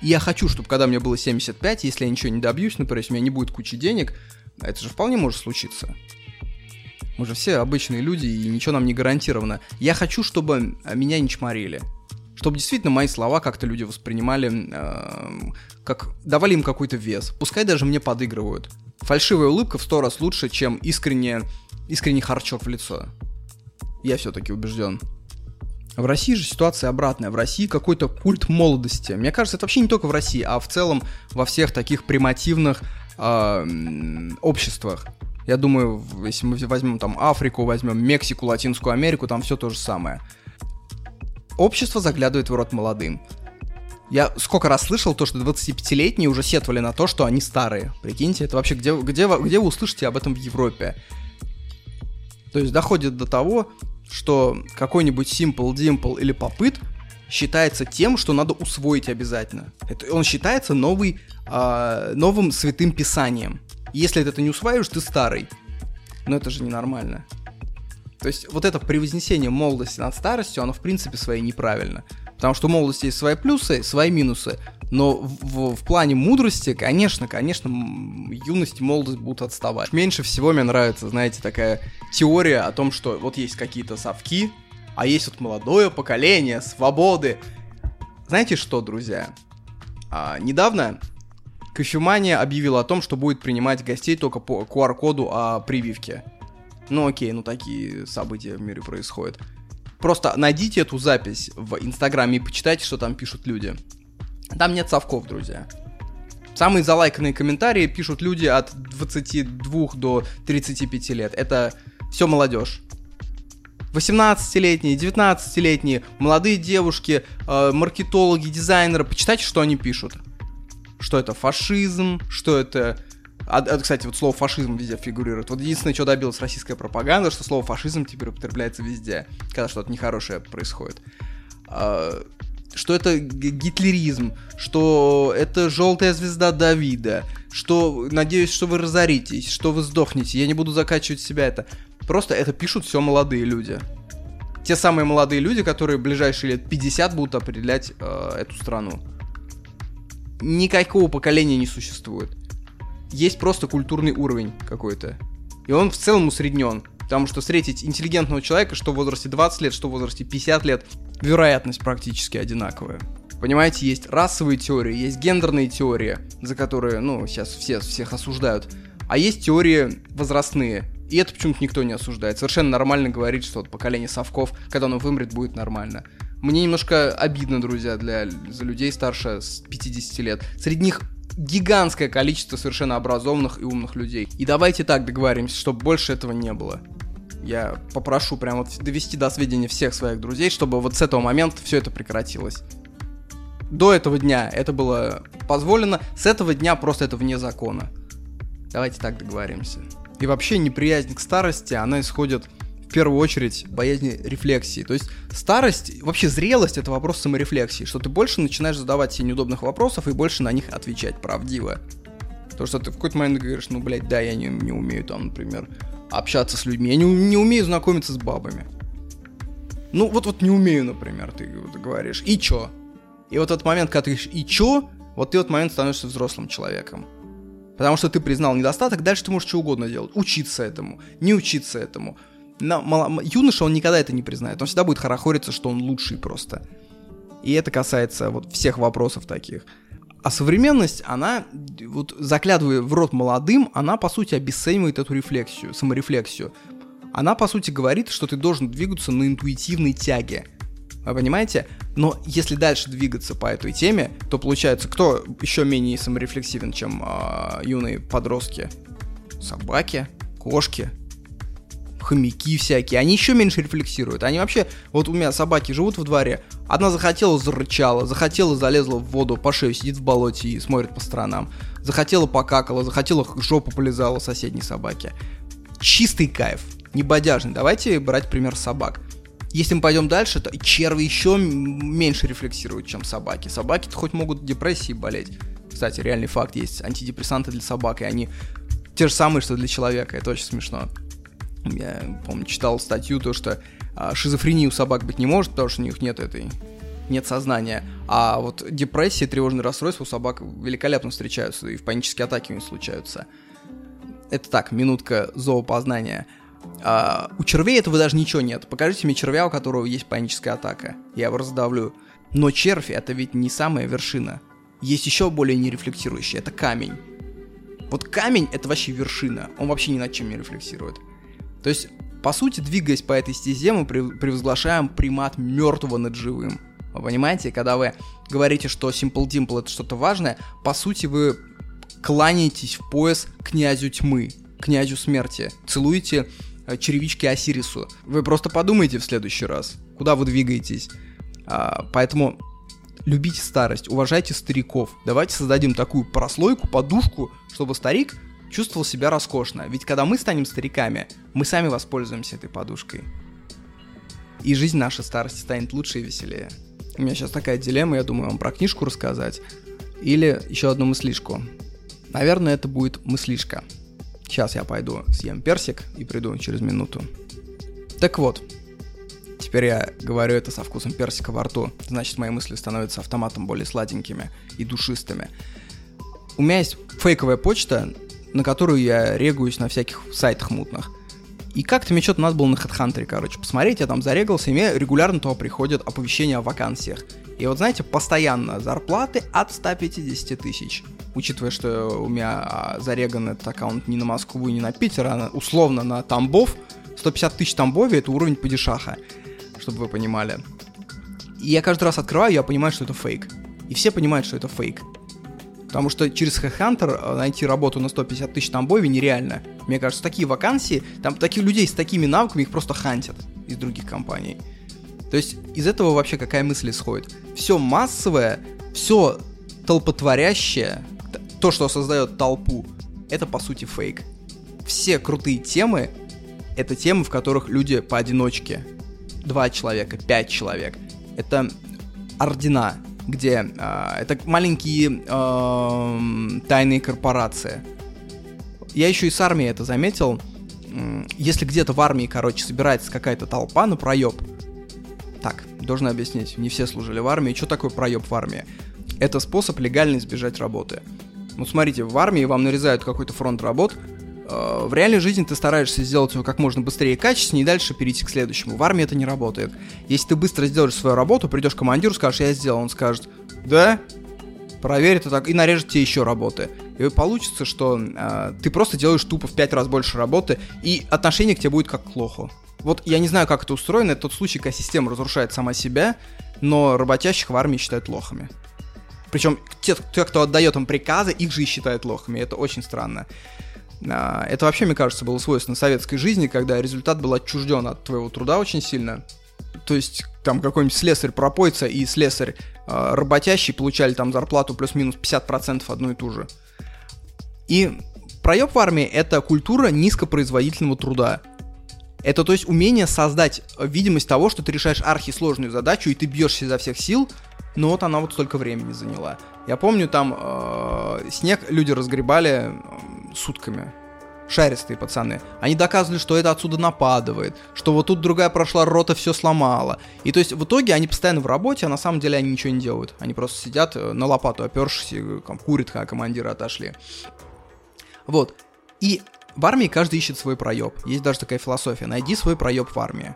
И я хочу, чтобы когда мне было 75, если я ничего не добьюсь, например, если у меня не будет кучи денег, это же вполне может случиться. Мы же все обычные люди, и ничего нам не гарантировано. Я хочу, чтобы меня не чморили чтобы действительно мои слова как-то люди воспринимали, э, как давали им какой-то вес. Пускай даже мне подыгрывают. Фальшивая улыбка в сто раз лучше, чем искренне, искренний харчок в лицо. Я все-таки убежден. В России же ситуация обратная. В России какой-то культ молодости. Мне кажется, это вообще не только в России, а в целом во всех таких примативных э, обществах. Я думаю, если мы возьмем там Африку, возьмем Мексику, Латинскую Америку, там все то же самое общество заглядывает в рот молодым. Я сколько раз слышал то, что 25-летние уже сетовали на то, что они старые. Прикиньте, это вообще где, где, где вы услышите об этом в Европе? То есть доходит до того, что какой-нибудь Simple Dimple или Попыт считается тем, что надо усвоить обязательно. Это, он считается новый, э, новым святым писанием. Если ты это не усваиваешь, ты старый. Но это же ненормально. То есть вот это превознесение молодости над старостью, оно в принципе своей неправильно. Потому что у молодости есть свои плюсы, свои минусы. Но в, в, в плане мудрости, конечно, конечно, юность и молодость будут отставать. Меньше всего мне нравится, знаете, такая теория о том, что вот есть какие-то совки, а есть вот молодое поколение, свободы. Знаете что, друзья? А, недавно кофемания объявила о том, что будет принимать гостей только по QR-коду о прививке. Ну окей, ну такие события в мире происходят. Просто найдите эту запись в Инстаграме и почитайте, что там пишут люди. Там нет совков, друзья. Самые залайканные комментарии пишут люди от 22 до 35 лет. Это все молодежь. 18-летние, 19-летние, молодые девушки, э, маркетологи, дизайнеры, почитайте, что они пишут. Что это фашизм, что это а, а, кстати, вот слово фашизм везде фигурирует. Вот единственное, что добилась российская пропаганда, что слово фашизм теперь употребляется везде, когда что-то нехорошее происходит. А, что это гитлеризм, что это желтая звезда Давида, что надеюсь, что вы разоритесь, что вы сдохнете. Я не буду закачивать себя это. Просто это пишут все молодые люди. Те самые молодые люди, которые в ближайшие лет 50 будут определять э, эту страну. Никакого поколения не существует есть просто культурный уровень какой-то. И он в целом усреднен. Потому что встретить интеллигентного человека, что в возрасте 20 лет, что в возрасте 50 лет, вероятность практически одинаковая. Понимаете, есть расовые теории, есть гендерные теории, за которые, ну, сейчас все всех осуждают. А есть теории возрастные. И это почему-то никто не осуждает. Совершенно нормально говорить, что вот поколение совков, когда оно вымрет, будет нормально. Мне немножко обидно, друзья, для, за людей старше с 50 лет. Среди них гигантское количество совершенно образованных и умных людей. И давайте так договоримся, чтобы больше этого не было. Я попрошу прям вот довести до сведения всех своих друзей, чтобы вот с этого момента все это прекратилось. До этого дня это было позволено, с этого дня просто это вне закона. Давайте так договоримся. И вообще неприязнь к старости, она исходит в первую очередь боязни рефлексии. То есть старость, вообще зрелость это вопрос саморефлексии, что ты больше начинаешь задавать себе неудобных вопросов и больше на них отвечать правдиво. То, что ты в какой-то момент говоришь, ну, блядь, да, я не, не умею там, например, общаться с людьми, я не, не умею знакомиться с бабами. Ну, вот вот не умею, например, ты вот говоришь, и чё? И вот этот момент, когда ты говоришь, и чё, вот ты в этот момент становишься взрослым человеком. Потому что ты признал недостаток, дальше ты можешь что угодно делать. Учиться этому, не учиться этому на, юноша, он никогда это не признает. Он всегда будет хорохориться, что он лучший просто. И это касается вот всех вопросов таких. А современность, она, вот заглядывая в рот молодым, она, по сути, обесценивает эту рефлексию, саморефлексию. Она, по сути, говорит, что ты должен двигаться на интуитивной тяге. Вы понимаете? Но если дальше двигаться по этой теме, то получается, кто еще менее саморефлексивен, чем э, юные подростки? Собаки, кошки, хомяки всякие, они еще меньше рефлексируют. Они вообще, вот у меня собаки живут в дворе, одна захотела, зарычала, захотела, залезла в воду, по шею сидит в болоте и смотрит по сторонам. Захотела, покакала, захотела, жопу полезала соседней собаке. Чистый кайф, не бодяжный. Давайте брать пример собак. Если мы пойдем дальше, то черви еще меньше рефлексируют, чем собаки. Собаки-то хоть могут депрессией болеть. Кстати, реальный факт есть. Антидепрессанты для собак, и они те же самые, что для человека. Это очень смешно. Я, помню, читал статью, то, что а, шизофрении у собак быть не может, потому что у них нет этой нет сознания. А вот депрессия, тревожные расстройства у собак великолепно встречаются, и в панические атаки у них случаются. Это так, минутка зоопознания. А, у червей этого даже ничего нет. Покажите мне червя, у которого есть паническая атака. Я его раздавлю. Но червь это ведь не самая вершина. Есть еще более нерефлексирующий, это камень. Вот камень это вообще вершина. Он вообще ни над чем не рефлексирует. То есть, по сути, двигаясь по этой стезе, мы превозглашаем примат мертвого над живым. Вы понимаете, когда вы говорите, что Simple Dimple это что-то важное, по сути, вы кланяетесь в пояс князю тьмы, князю смерти, целуете э, черевички Осирису. Вы просто подумайте в следующий раз, куда вы двигаетесь. А, поэтому любите старость, уважайте стариков. Давайте создадим такую прослойку, подушку, чтобы старик чувствовал себя роскошно. Ведь когда мы станем стариками, мы сами воспользуемся этой подушкой. И жизнь наша старости станет лучше и веселее. У меня сейчас такая дилемма, я думаю вам про книжку рассказать. Или еще одну мыслишку. Наверное, это будет мыслишка. Сейчас я пойду съем персик и приду через минуту. Так вот, теперь я говорю это со вкусом персика во рту. Значит, мои мысли становятся автоматом более сладенькими и душистыми. У меня есть фейковая почта, на которую я регуюсь на всяких сайтах мутных. И как-то мне что-то надо было на HeadHunter, короче, посмотреть, я там зарегался, и мне регулярно туда приходят оповещения о вакансиях. И вот, знаете, постоянно зарплаты от 150 тысяч. Учитывая, что у меня а, зареган этот аккаунт не на Москву и не на Питер, а условно на Тамбов. 150 тысяч Тамбове — это уровень падишаха, чтобы вы понимали. И я каждый раз открываю, я понимаю, что это фейк. И все понимают, что это фейк. Потому что через HeadHunter э, найти работу на 150 тысяч Тамбове нереально. Мне кажется, такие вакансии, там таких людей с такими навыками их просто хантят из других компаний. То есть из этого вообще какая мысль исходит? Все массовое, все толпотворящее, то, что создает толпу, это по сути фейк. Все крутые темы — это темы, в которых люди поодиночке. Два человека, пять человек. Это ордена, где э, это маленькие э, тайные корпорации. Я еще и с армией это заметил. Если где-то в армии, короче, собирается какая-то толпа на проеб, так, должен объяснить, не все служили в армии. Что такое проеб в армии? Это способ легально избежать работы. Ну, смотрите, в армии вам нарезают какой-то фронт работ, в реальной жизни ты стараешься сделать его как можно быстрее и качественнее, и дальше перейти к следующему. В армии это не работает. Если ты быстро сделаешь свою работу, придешь к командиру, скажешь, я сделал, он скажет, да, проверь это так, и нарежет тебе еще работы. И получится, что э, ты просто делаешь тупо в пять раз больше работы, и отношение к тебе будет как к лоху. Вот я не знаю, как это устроено, это тот случай, когда система разрушает сама себя, но работящих в армии считают лохами. Причем те, кто отдает им приказы, их же и считают лохами. Это очень странно. А, это вообще, мне кажется, было свойственно советской жизни, когда результат был отчужден от твоего труда очень сильно. То есть там какой-нибудь слесарь пропойца и слесарь э, работящий получали там зарплату плюс-минус 50% одну и ту же. И проеб в армии — это культура низкопроизводительного труда. Это, то есть, умение создать видимость того, что ты решаешь архисложную задачу, и ты бьешься изо всех сил, но вот она вот столько времени заняла. Я помню, там э, снег люди разгребали сутками. Шаристые пацаны. Они доказывали, что это отсюда нападывает, что вот тут другая прошла рота, все сломала. И то есть в итоге они постоянно в работе, а на самом деле они ничего не делают. Они просто сидят э, на лопату опершись и там, курят, когда командиры отошли. Вот. И в армии каждый ищет свой проеб. Есть даже такая философия. Найди свой проеб в армии.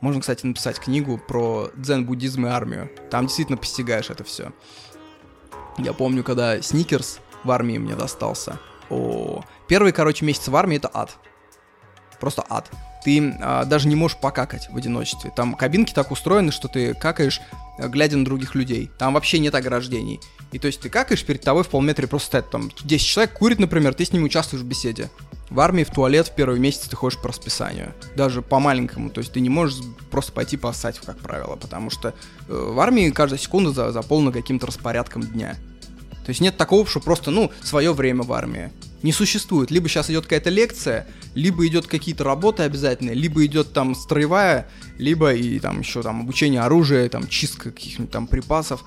Можно, кстати, написать книгу про дзен-буддизм и армию. Там действительно постигаешь это все. Я помню, когда Сникерс в армии мне достался. О, первый, короче, месяц в армии это ад. Просто ад. Ты а, даже не можешь покакать в одиночестве. Там кабинки так устроены, что ты какаешь, э, глядя на других людей. Там вообще нет ограждений. И то есть ты какаешь, перед тобой в полметре просто стоят там 10 человек курит, например, ты с ними участвуешь в беседе. В армии в туалет в первый месяц ты ходишь по расписанию. Даже по маленькому. То есть ты не можешь просто пойти поссать, как правило. Потому что э, в армии каждая секунда за, заполнена каким-то распорядком дня. То есть нет такого, что просто, ну, свое время в армии. Не существует. Либо сейчас идет какая-то лекция, либо идет какие-то работы обязательные, либо идет там строевая, либо и там еще там обучение оружия, там чистка каких-нибудь там припасов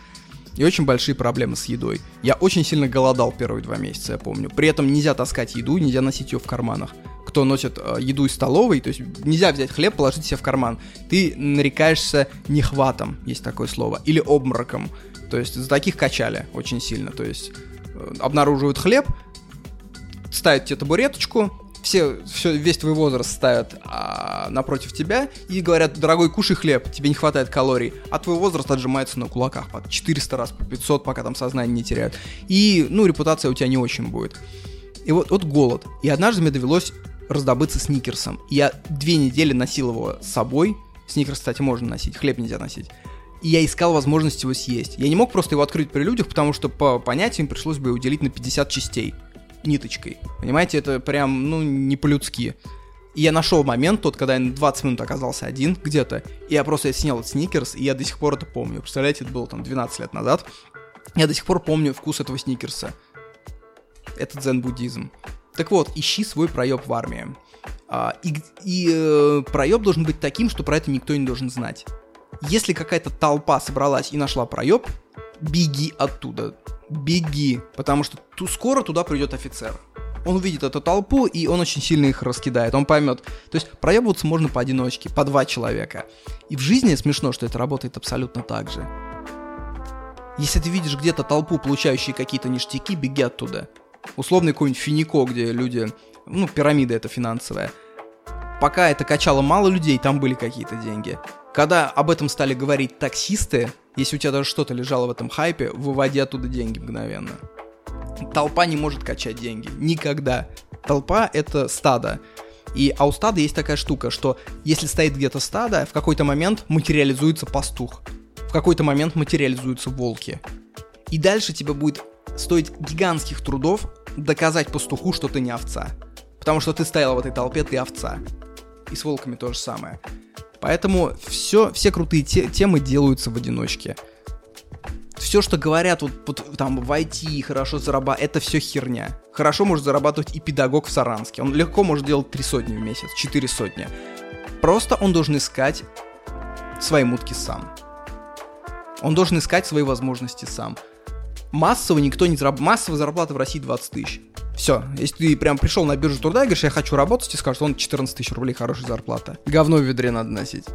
и очень большие проблемы с едой. Я очень сильно голодал первые два месяца, я помню. При этом нельзя таскать еду, нельзя носить ее в карманах. Кто носит э, еду из столовой, то есть нельзя взять хлеб, положить себе в карман. Ты нарекаешься нехватом, есть такое слово, или обмороком. То есть за таких качали очень сильно. То есть э, обнаруживают хлеб, ставят тебе табуреточку, все, все, весь твой возраст ставят а, напротив тебя и говорят, дорогой, кушай хлеб, тебе не хватает калорий, а твой возраст отжимается на кулаках по 400 раз, по 500, пока там сознание не теряют. И, ну, репутация у тебя не очень будет. И вот, вот голод. И однажды мне довелось раздобыться сникерсом. Я две недели носил его с собой. Сникерс, кстати, можно носить, хлеб нельзя носить. И я искал возможность его съесть. Я не мог просто его открыть при людях, потому что по понятиям пришлось бы его делить на 50 частей ниточкой. Понимаете, это прям, ну, не по-людски. И я нашел момент тот, когда я на 20 минут оказался один где-то, и я просто снял сникерс, и я до сих пор это помню. Представляете, это было там 12 лет назад. Я до сих пор помню вкус этого сникерса. Это дзен-буддизм. Так вот, ищи свой проеб в армии. А, и и э, проеб должен быть таким, что про это никто не должен знать. Если какая-то толпа собралась и нашла проеб, беги оттуда беги, потому что ту, скоро туда придет офицер. Он увидит эту толпу, и он очень сильно их раскидает. Он поймет. То есть проебываться можно поодиночке, по два человека. И в жизни смешно, что это работает абсолютно так же. Если ты видишь где-то толпу, получающие какие-то ништяки, беги оттуда. Условный какой-нибудь финико, где люди... Ну, пирамида это финансовая. Пока это качало мало людей, там были какие-то деньги. Когда об этом стали говорить таксисты, если у тебя даже что-то лежало в этом хайпе, выводи оттуда деньги мгновенно. Толпа не может качать деньги. Никогда. Толпа — это стадо. И, а у стада есть такая штука, что если стоит где-то стадо, в какой-то момент материализуется пастух. В какой-то момент материализуются волки. И дальше тебе будет стоить гигантских трудов доказать пастуху, что ты не овца. Потому что ты стоял в этой толпе, ты овца. И с волками то же самое. Поэтому все, все крутые те, темы делаются в одиночке. Все, что говорят вот, вот там в IT хорошо зарабатывать, это все херня. Хорошо может зарабатывать и педагог в Саранске. Он легко может делать три сотни в месяц, четыре сотни. Просто он должен искать свои мутки сам. Он должен искать свои возможности сам. Массово никто не зарабатывает. Массовая зарплата в России 20 тысяч. Все, если ты прям пришел на биржу труда и говоришь, я хочу работать, и скажут, он 14 тысяч рублей хорошая зарплата. Говно в ведре надо носить.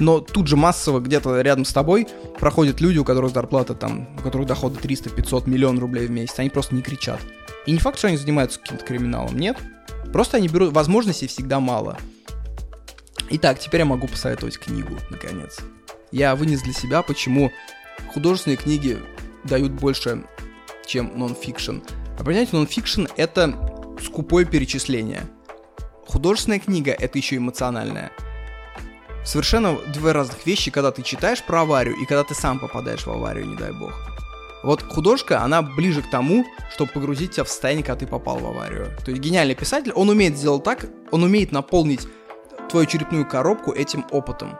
Но тут же массово где-то рядом с тобой проходят люди, у которых зарплата там, у которых доходы 300, 500, миллион рублей в месяц, они просто не кричат. И не факт, что они занимаются каким-то криминалом, нет. Просто они берут, возможностей всегда мало. Итак, теперь я могу посоветовать книгу, наконец. Я вынес для себя, почему художественные книги дают больше, чем нон-фикшн. А понятие нонфикшн — это скупое перечисление. Художественная книга — это еще эмоциональная. Совершенно две разных вещи, когда ты читаешь про аварию и когда ты сам попадаешь в аварию, не дай бог. Вот художка, она ближе к тому, чтобы погрузить тебя в состояние, когда ты попал в аварию. То есть гениальный писатель, он умеет сделать так, он умеет наполнить твою черепную коробку этим опытом.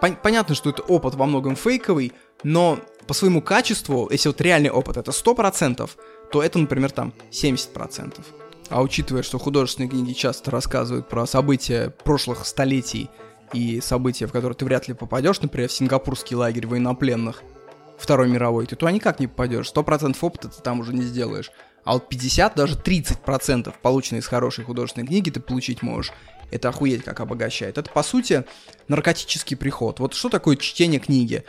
Пон- понятно, что это опыт во многом фейковый, но по своему качеству, если вот реальный опыт это 100%, то это, например, там 70%. А учитывая, что художественные книги часто рассказывают про события прошлых столетий и события, в которые ты вряд ли попадешь, например, в сингапурский лагерь военнопленных Второй мировой, ты туда никак не попадешь. 100% опыта ты там уже не сделаешь. А вот 50, даже 30% полученные из хорошей художественной книги ты получить можешь. Это охуеть как обогащает. Это, по сути, наркотический приход. Вот что такое чтение книги?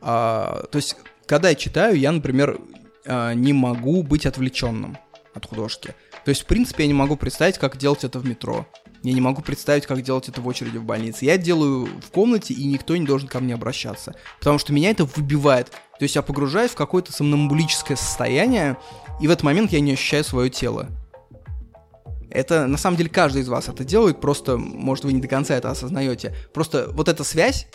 А, то есть, когда я читаю, я, например, а, не могу быть отвлеченным от художки. То есть, в принципе, я не могу представить, как делать это в метро. Я не могу представить, как делать это в очереди в больнице. Я делаю в комнате, и никто не должен ко мне обращаться. Потому что меня это выбивает. То есть я погружаюсь в какое-то сомнамбулическое состояние, и в этот момент я не ощущаю свое тело. Это, на самом деле, каждый из вас это делает, просто, может, вы не до конца это осознаете. Просто вот эта связь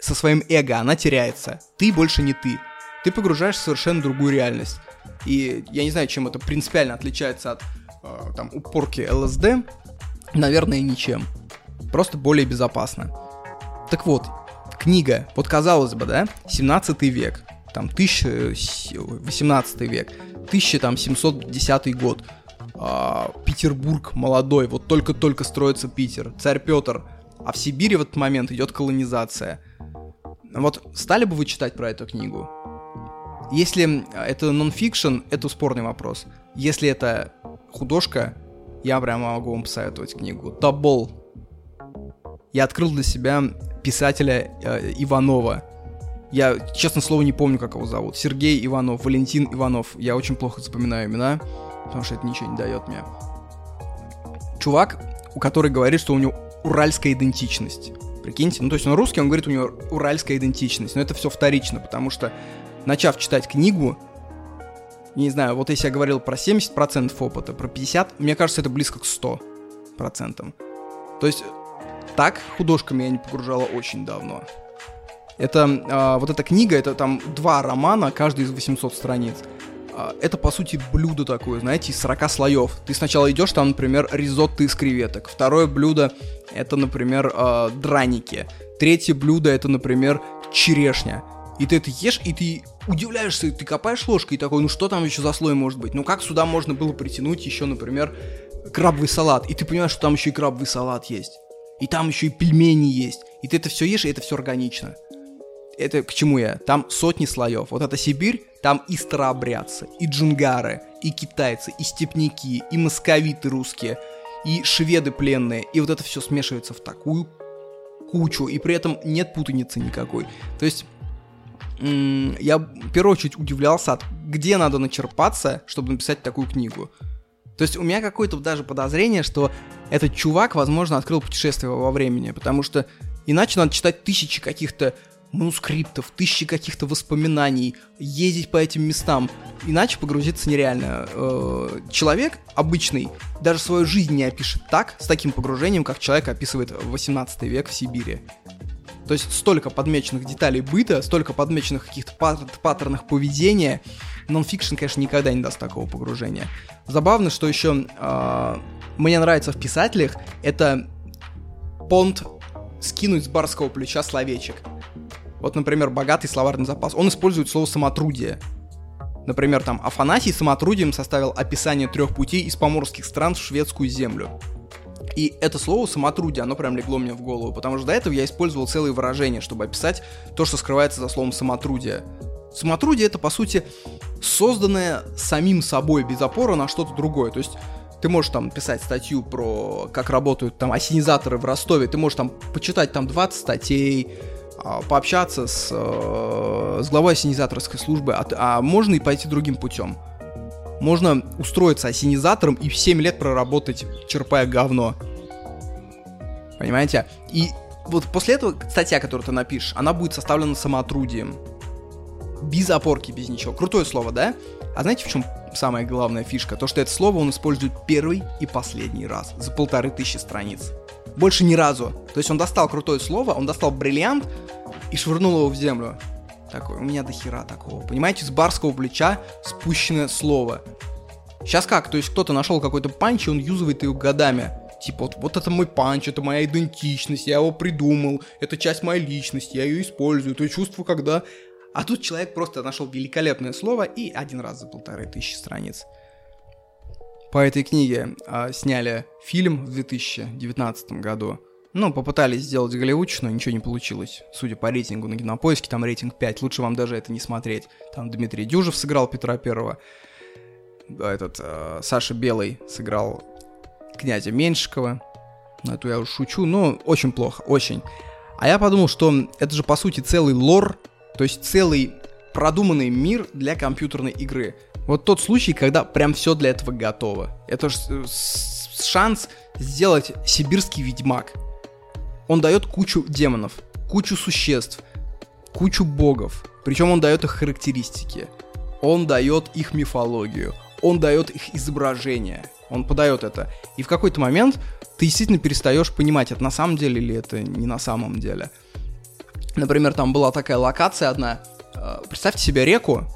со своим эго, она теряется. Ты больше не ты ты погружаешься в совершенно другую реальность. И я не знаю, чем это принципиально отличается от э, там упорки ЛСД, наверное, ничем. Просто более безопасно. Так вот, книга, вот казалось бы, да, 17 век, там 18 век, 1710 год, а, Петербург молодой, вот только-только строится Питер, царь Петр, а в Сибири в этот момент идет колонизация. Вот стали бы вы читать про эту книгу? Если это нонфикшн, это спорный вопрос. Если это художка, я прямо могу вам посоветовать книгу. Табол. Я открыл для себя писателя э, Иванова. Я, честно слово, не помню, как его зовут. Сергей Иванов, Валентин Иванов. Я очень плохо запоминаю имена, потому что это ничего не дает мне. Чувак, у который говорит, что у него уральская идентичность. Прикиньте, ну то есть он русский, он говорит, у него уральская идентичность. Но это все вторично, потому что, начав читать книгу, не знаю, вот если я говорил про 70% опыта, про 50%, мне кажется, это близко к 100%. То есть так художками я не погружала очень давно. Это, э, вот эта книга, это там два романа, каждый из 800 страниц. Э, это, по сути, блюдо такое, знаете, из 40 слоев. Ты сначала идешь, там, например, ризотто из креветок. Второе блюдо, это, например, э, драники. Третье блюдо, это, например, черешня. И ты это ешь, и ты удивляешься, ты копаешь ложкой и такой, ну что там еще за слой может быть? Ну как сюда можно было притянуть еще, например, крабовый салат? И ты понимаешь, что там еще и крабовый салат есть. И там еще и пельмени есть. И ты это все ешь, и это все органично. Это к чему я? Там сотни слоев. Вот это Сибирь, там и старообрядцы, и джунгары, и китайцы, и степняки, и московиты русские, и шведы пленные. И вот это все смешивается в такую кучу, и при этом нет путаницы никакой. То есть я в первую очередь удивлялся, от где надо начерпаться, чтобы написать такую книгу. То есть у меня какое-то даже подозрение, что этот чувак, возможно, открыл путешествие во времени, потому что иначе надо читать тысячи каких-то манускриптов, тысячи каких-то воспоминаний, ездить по этим местам. Иначе погрузиться нереально. Э, человек обычный даже свою жизнь не опишет так, с таким погружением, как человек описывает 18 век в Сибири. То есть столько подмеченных деталей быта, столько подмеченных каких-то паттернов поведения. Нонфикшн, конечно, никогда не даст такого погружения. Забавно, что еще э, мне нравится в писателях, это понт скинуть с барского плеча словечек. Вот, например, богатый словарный запас. Он использует слово самотрудие. Например, там Афанасий самотрудием составил описание трех путей из поморских стран в шведскую землю. И это слово самотрудие, оно прям легло мне в голову, потому что до этого я использовал целые выражения, чтобы описать то, что скрывается за словом самотрудие. Самотрудие это, по сути, созданное самим собой без опоры на что-то другое. То есть ты можешь там писать статью про как работают там осенизаторы в Ростове, ты можешь там почитать там 20 статей, а, пообщаться с, э, с главой осенизаторской службы, а, а можно и пойти другим путем можно устроиться осенизатором и в 7 лет проработать, черпая говно. Понимаете? И вот после этого статья, которую ты напишешь, она будет составлена самотрудием. Без опорки, без ничего. Крутое слово, да? А знаете, в чем самая главная фишка? То, что это слово он использует первый и последний раз за полторы тысячи страниц. Больше ни разу. То есть он достал крутое слово, он достал бриллиант и швырнул его в землю. Такой, у меня до хера такого. Понимаете, с барского плеча спущенное слово. Сейчас как? То есть кто-то нашел какой-то панч, и он юзывает ее годами. Типа, вот, вот это мой панч, это моя идентичность, я его придумал, это часть моей личности, я ее использую, то чувство, когда... А тут человек просто нашел великолепное слово и один раз за полторы тысячи страниц. По этой книге а, сняли фильм в 2019 году. Ну, попытались сделать голливудчину, ничего не получилось. Судя по рейтингу на Кинопоиске, там рейтинг 5. Лучше вам даже это не смотреть. Там Дмитрий Дюжев сыграл Петра Первого. Этот э, Саша Белый сыграл князя Меньшикова. Ну, это я уж шучу, но очень плохо, очень. А я подумал, что это же по сути целый лор, то есть целый продуманный мир для компьютерной игры. Вот тот случай, когда прям все для этого готово. Это же шанс сделать сибирский ведьмак он дает кучу демонов, кучу существ, кучу богов. Причем он дает их характеристики. Он дает их мифологию. Он дает их изображение. Он подает это. И в какой-то момент ты действительно перестаешь понимать, это на самом деле или это не на самом деле. Например, там была такая локация одна. Э, представьте себе реку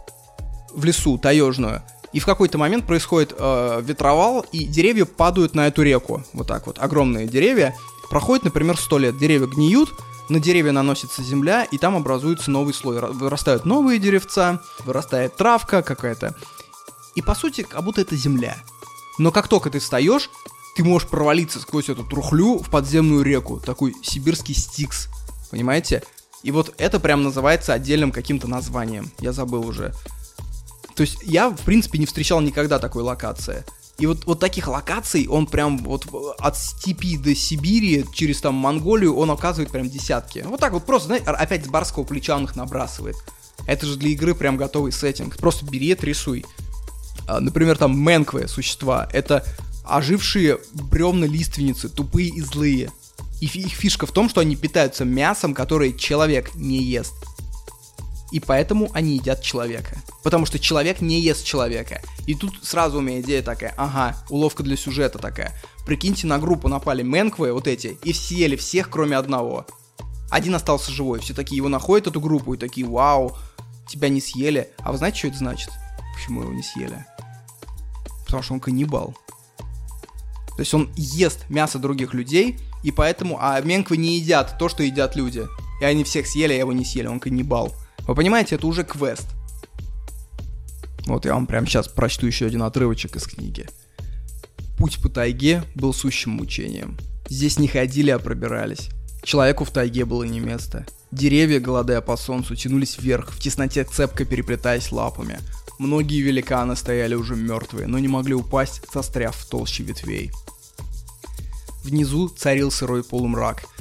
в лесу, таежную, И в какой-то момент происходит э, ветровал, и деревья падают на эту реку. Вот так вот. Огромные деревья. Проходит, например, 100 лет. Деревья гниют, на деревья наносится земля, и там образуется новый слой. Вырастают новые деревца, вырастает травка какая-то. И по сути, как будто это земля. Но как только ты встаешь, ты можешь провалиться сквозь эту трухлю в подземную реку. Такой сибирский стикс. Понимаете? И вот это прям называется отдельным каким-то названием. Я забыл уже. То есть я, в принципе, не встречал никогда такой локации. И вот, вот таких локаций, он прям вот от степи до Сибири, через там Монголию, он оказывает прям десятки. Вот так вот просто, знаете, опять с барского плеча он их набрасывает. Это же для игры прям готовый сеттинг. Просто бери рисуй. А, например, там менквы существа. Это ожившие бревна-лиственницы, тупые и злые. И их фишка в том, что они питаются мясом, которое человек не ест. И поэтому они едят человека. Потому что человек не ест человека. И тут сразу у меня идея такая, ага, уловка для сюжета такая. Прикиньте, на группу напали менквы, вот эти, и съели всех, кроме одного. Один остался живой. Все такие его находят, эту группу, и такие, вау, тебя не съели. А вы знаете, что это значит? Почему его не съели? Потому что он каннибал. То есть он ест мясо других людей, и поэтому... А менквы не едят то, что едят люди. И они всех съели, а его не съели, он каннибал. Вы понимаете, это уже квест. Вот я вам прямо сейчас прочту еще один отрывочек из книги. Путь по тайге был сущим мучением. Здесь не ходили, а пробирались. Человеку в тайге было не место. Деревья, голодая по солнцу, тянулись вверх, в тесноте цепко переплетаясь лапами. Многие великаны стояли уже мертвые, но не могли упасть, застряв в толще ветвей. Внизу царил сырой полумрак –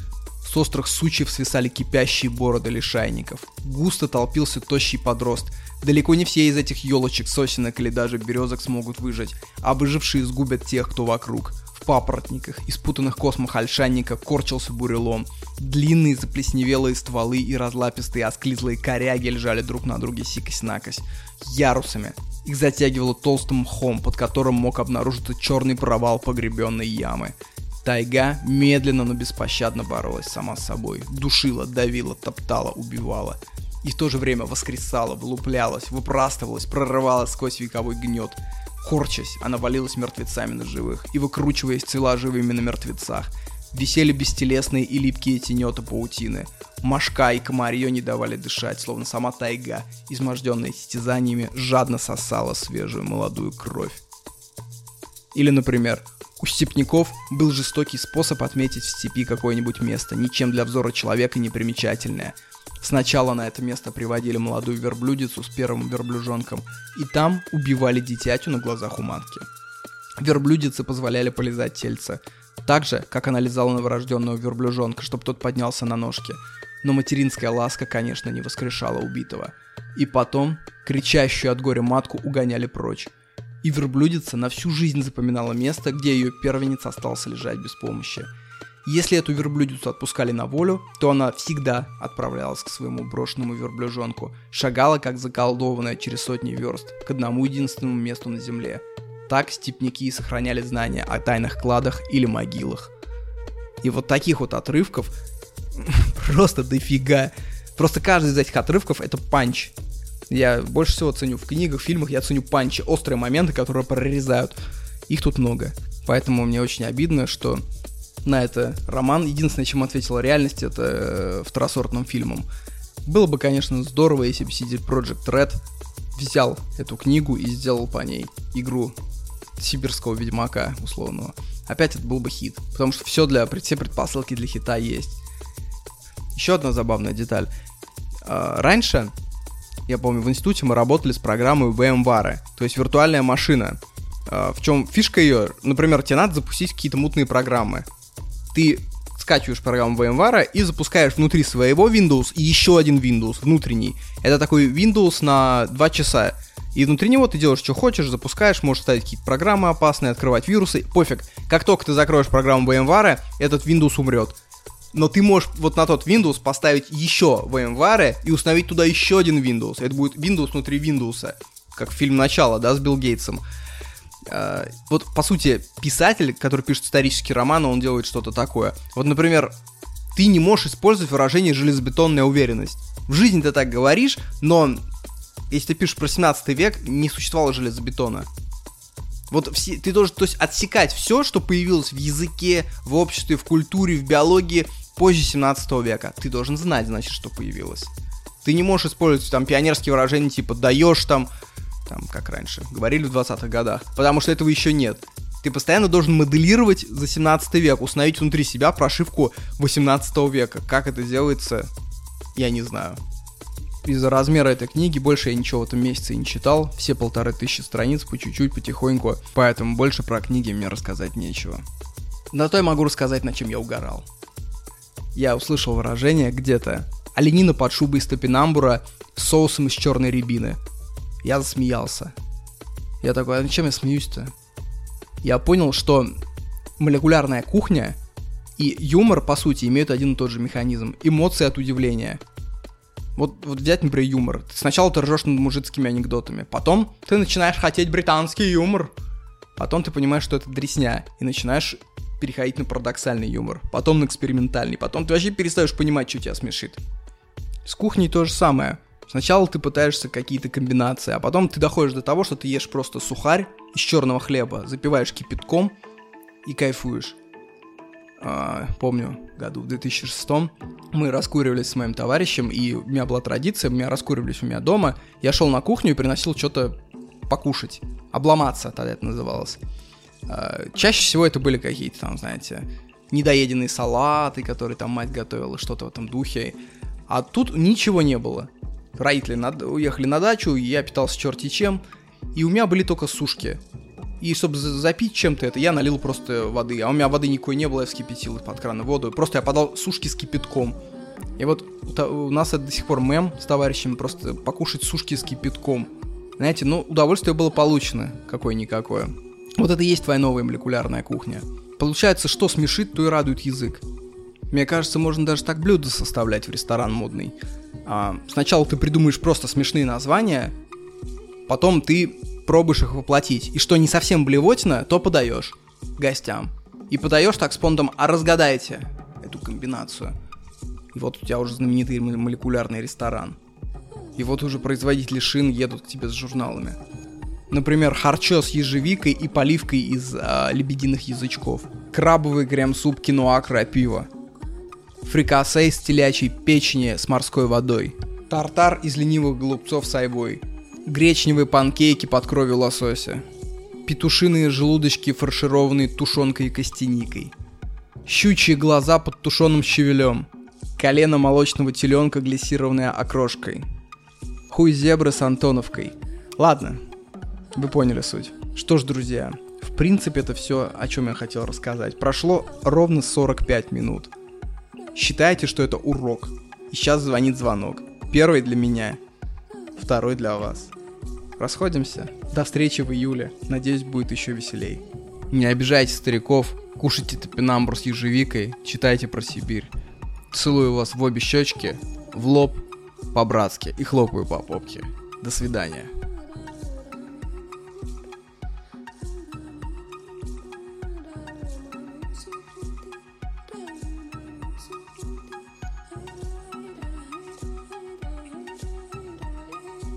с острых сучьев свисали кипящие бороды лишайников. Густо толпился тощий подрост. Далеко не все из этих елочек, сосенок или даже березок смогут выжить, а выжившие сгубят тех, кто вокруг. В папоротниках, из путанных космах ольшанника корчился бурелом. Длинные заплесневелые стволы и разлапистые осклизлые коряги лежали друг на друге сикось-накось. Ярусами. Их затягивало толстым мхом, под которым мог обнаружиться черный провал погребенной ямы. Тайга медленно, но беспощадно боролась сама с собой. Душила, давила, топтала, убивала. И в то же время воскресала, вылуплялась, выпрастывалась, прорывалась сквозь вековой гнет. Корчась, она валилась мертвецами на живых и выкручиваясь цела живыми на мертвецах. Висели бестелесные и липкие тенета паутины. Машка и комарье не давали дышать, словно сама тайга, изможденная стязаниями, жадно сосала свежую молодую кровь. Или, например, у степняков был жестокий способ отметить в степи какое-нибудь место, ничем для взора человека не примечательное. Сначала на это место приводили молодую верблюдицу с первым верблюжонком, и там убивали дитятю на глазах у матки. Верблюдицы позволяли полезать тельце, так же, как она лизала новорожденного верблюжонка, чтобы тот поднялся на ножки. Но материнская ласка, конечно, не воскрешала убитого. И потом, кричащую от горя матку угоняли прочь и верблюдица на всю жизнь запоминала место, где ее первенец остался лежать без помощи. Если эту верблюдицу отпускали на волю, то она всегда отправлялась к своему брошенному верблюжонку, шагала как заколдованная через сотни верст к одному единственному месту на земле. Так степняки сохраняли знания о тайных кладах или могилах. И вот таких вот отрывков просто дофига. Просто каждый из этих отрывков это панч. Я больше всего ценю в книгах, фильмах, я ценю панчи, острые моменты, которые прорезают. Их тут много. Поэтому мне очень обидно, что на это роман, единственное, чем ответила реальность, это э, второсортным фильмом. Было бы, конечно, здорово, если бы CD Project Red взял эту книгу и сделал по ней игру сибирского ведьмака условного. Опять это был бы хит, потому что все для все предпосылки для хита есть. Еще одна забавная деталь. А, раньше я помню, в институте мы работали с программой VMware, то есть виртуальная машина. А, в чем фишка ее? Например, тебе надо запустить какие-то мутные программы. Ты скачиваешь программу VMware и запускаешь внутри своего Windows и еще один Windows внутренний. Это такой Windows на 2 часа. И внутри него ты делаешь, что хочешь, запускаешь, можешь ставить какие-то программы опасные, открывать вирусы, пофиг. Как только ты закроешь программу VMware, этот Windows умрет но ты можешь вот на тот Windows поставить еще VMware и установить туда еще один Windows. Это будет Windows внутри Windows, как фильм «Начало», да, с Билл Гейтсом. Uh, вот, по сути, писатель, который пишет исторический роман, он делает что-то такое. Вот, например, ты не можешь использовать выражение «железобетонная уверенность». В жизни ты так говоришь, но если ты пишешь про 17 век, не существовало железобетона. Вот все, ты должен, то есть, отсекать все, что появилось в языке, в обществе, в культуре, в биологии позже 17 века. Ты должен знать, значит, что появилось. Ты не можешь использовать там пионерские выражения типа даешь там, там, как раньше, говорили в 20-х годах, потому что этого еще нет. Ты постоянно должен моделировать за 17 век, установить внутри себя прошивку 18 века. Как это делается, я не знаю. Из-за размера этой книги больше я ничего в этом месяце не читал. Все полторы тысячи страниц по чуть-чуть, потихоньку. Поэтому больше про книги мне рассказать нечего. На то я могу рассказать, на чем я угорал. Я услышал выражение где-то «Оленина под шубой из топинамбура с соусом из черной рябины». Я засмеялся. Я такой, а чем я смеюсь-то? Я понял, что молекулярная кухня и юмор, по сути, имеют один и тот же механизм. Эмоции от удивления – вот, вот взять, например, юмор. Сначала ты ржешь над мужицкими анекдотами, потом ты начинаешь хотеть британский юмор. Потом ты понимаешь, что это дресня, и начинаешь переходить на парадоксальный юмор, потом на экспериментальный, потом ты вообще перестаешь понимать, что тебя смешит. С кухней то же самое. Сначала ты пытаешься какие-то комбинации, а потом ты доходишь до того, что ты ешь просто сухарь из черного хлеба, запиваешь кипятком и кайфуешь. А, помню, году в 2006 мы раскуривались с моим товарищем, и у меня была традиция, мы раскуривались у меня дома, я шел на кухню и приносил что-то покушать, обломаться тогда это называлось. А, чаще всего это были какие-то там, знаете, недоеденные салаты, которые там мать готовила, что-то в этом духе. А тут ничего не было. Родители над... уехали на дачу, я питался черти чем, и у меня были только сушки. И чтобы запить чем-то это, я налил просто воды. А у меня воды никакой не было, я вскипятил из-под крана воду. Просто я подал сушки с кипятком. И вот у нас это до сих пор мем с товарищами, просто покушать сушки с кипятком. Знаете, ну, удовольствие было получено, какое-никакое. Вот это и есть твоя новая молекулярная кухня. Получается, что смешит, то и радует язык. Мне кажется, можно даже так блюдо составлять в ресторан модный. А, сначала ты придумаешь просто смешные названия, потом ты пробуешь их воплотить, и что не совсем блевотина, то подаешь гостям. И подаешь так с понтом, а разгадайте эту комбинацию. И вот у тебя уже знаменитый молекулярный ресторан. И вот уже производители шин едут к тебе с журналами. Например, харчо с ежевикой и поливкой из а, лебединых язычков. Крабовый крем-суп киноа крапива. Фрикасе из телячьей печени с морской водой. Тартар из ленивых голубцов с айвой гречневые панкейки под кровью лосося, петушиные желудочки, фаршированные тушенкой и костяникой, щучьи глаза под тушеным щавелем, колено молочного теленка, глиссированное окрошкой, хуй зебры с антоновкой. Ладно, вы поняли суть. Что ж, друзья, в принципе это все, о чем я хотел рассказать. Прошло ровно 45 минут. Считайте, что это урок. И сейчас звонит звонок. Первый для меня, второй для вас. Расходимся. До встречи в июле. Надеюсь, будет еще веселей. Не обижайте стариков, кушайте топинамбур с ежевикой, читайте про Сибирь. Целую вас в обе щечки, в лоб, по-братски и хлопаю по попке. До свидания.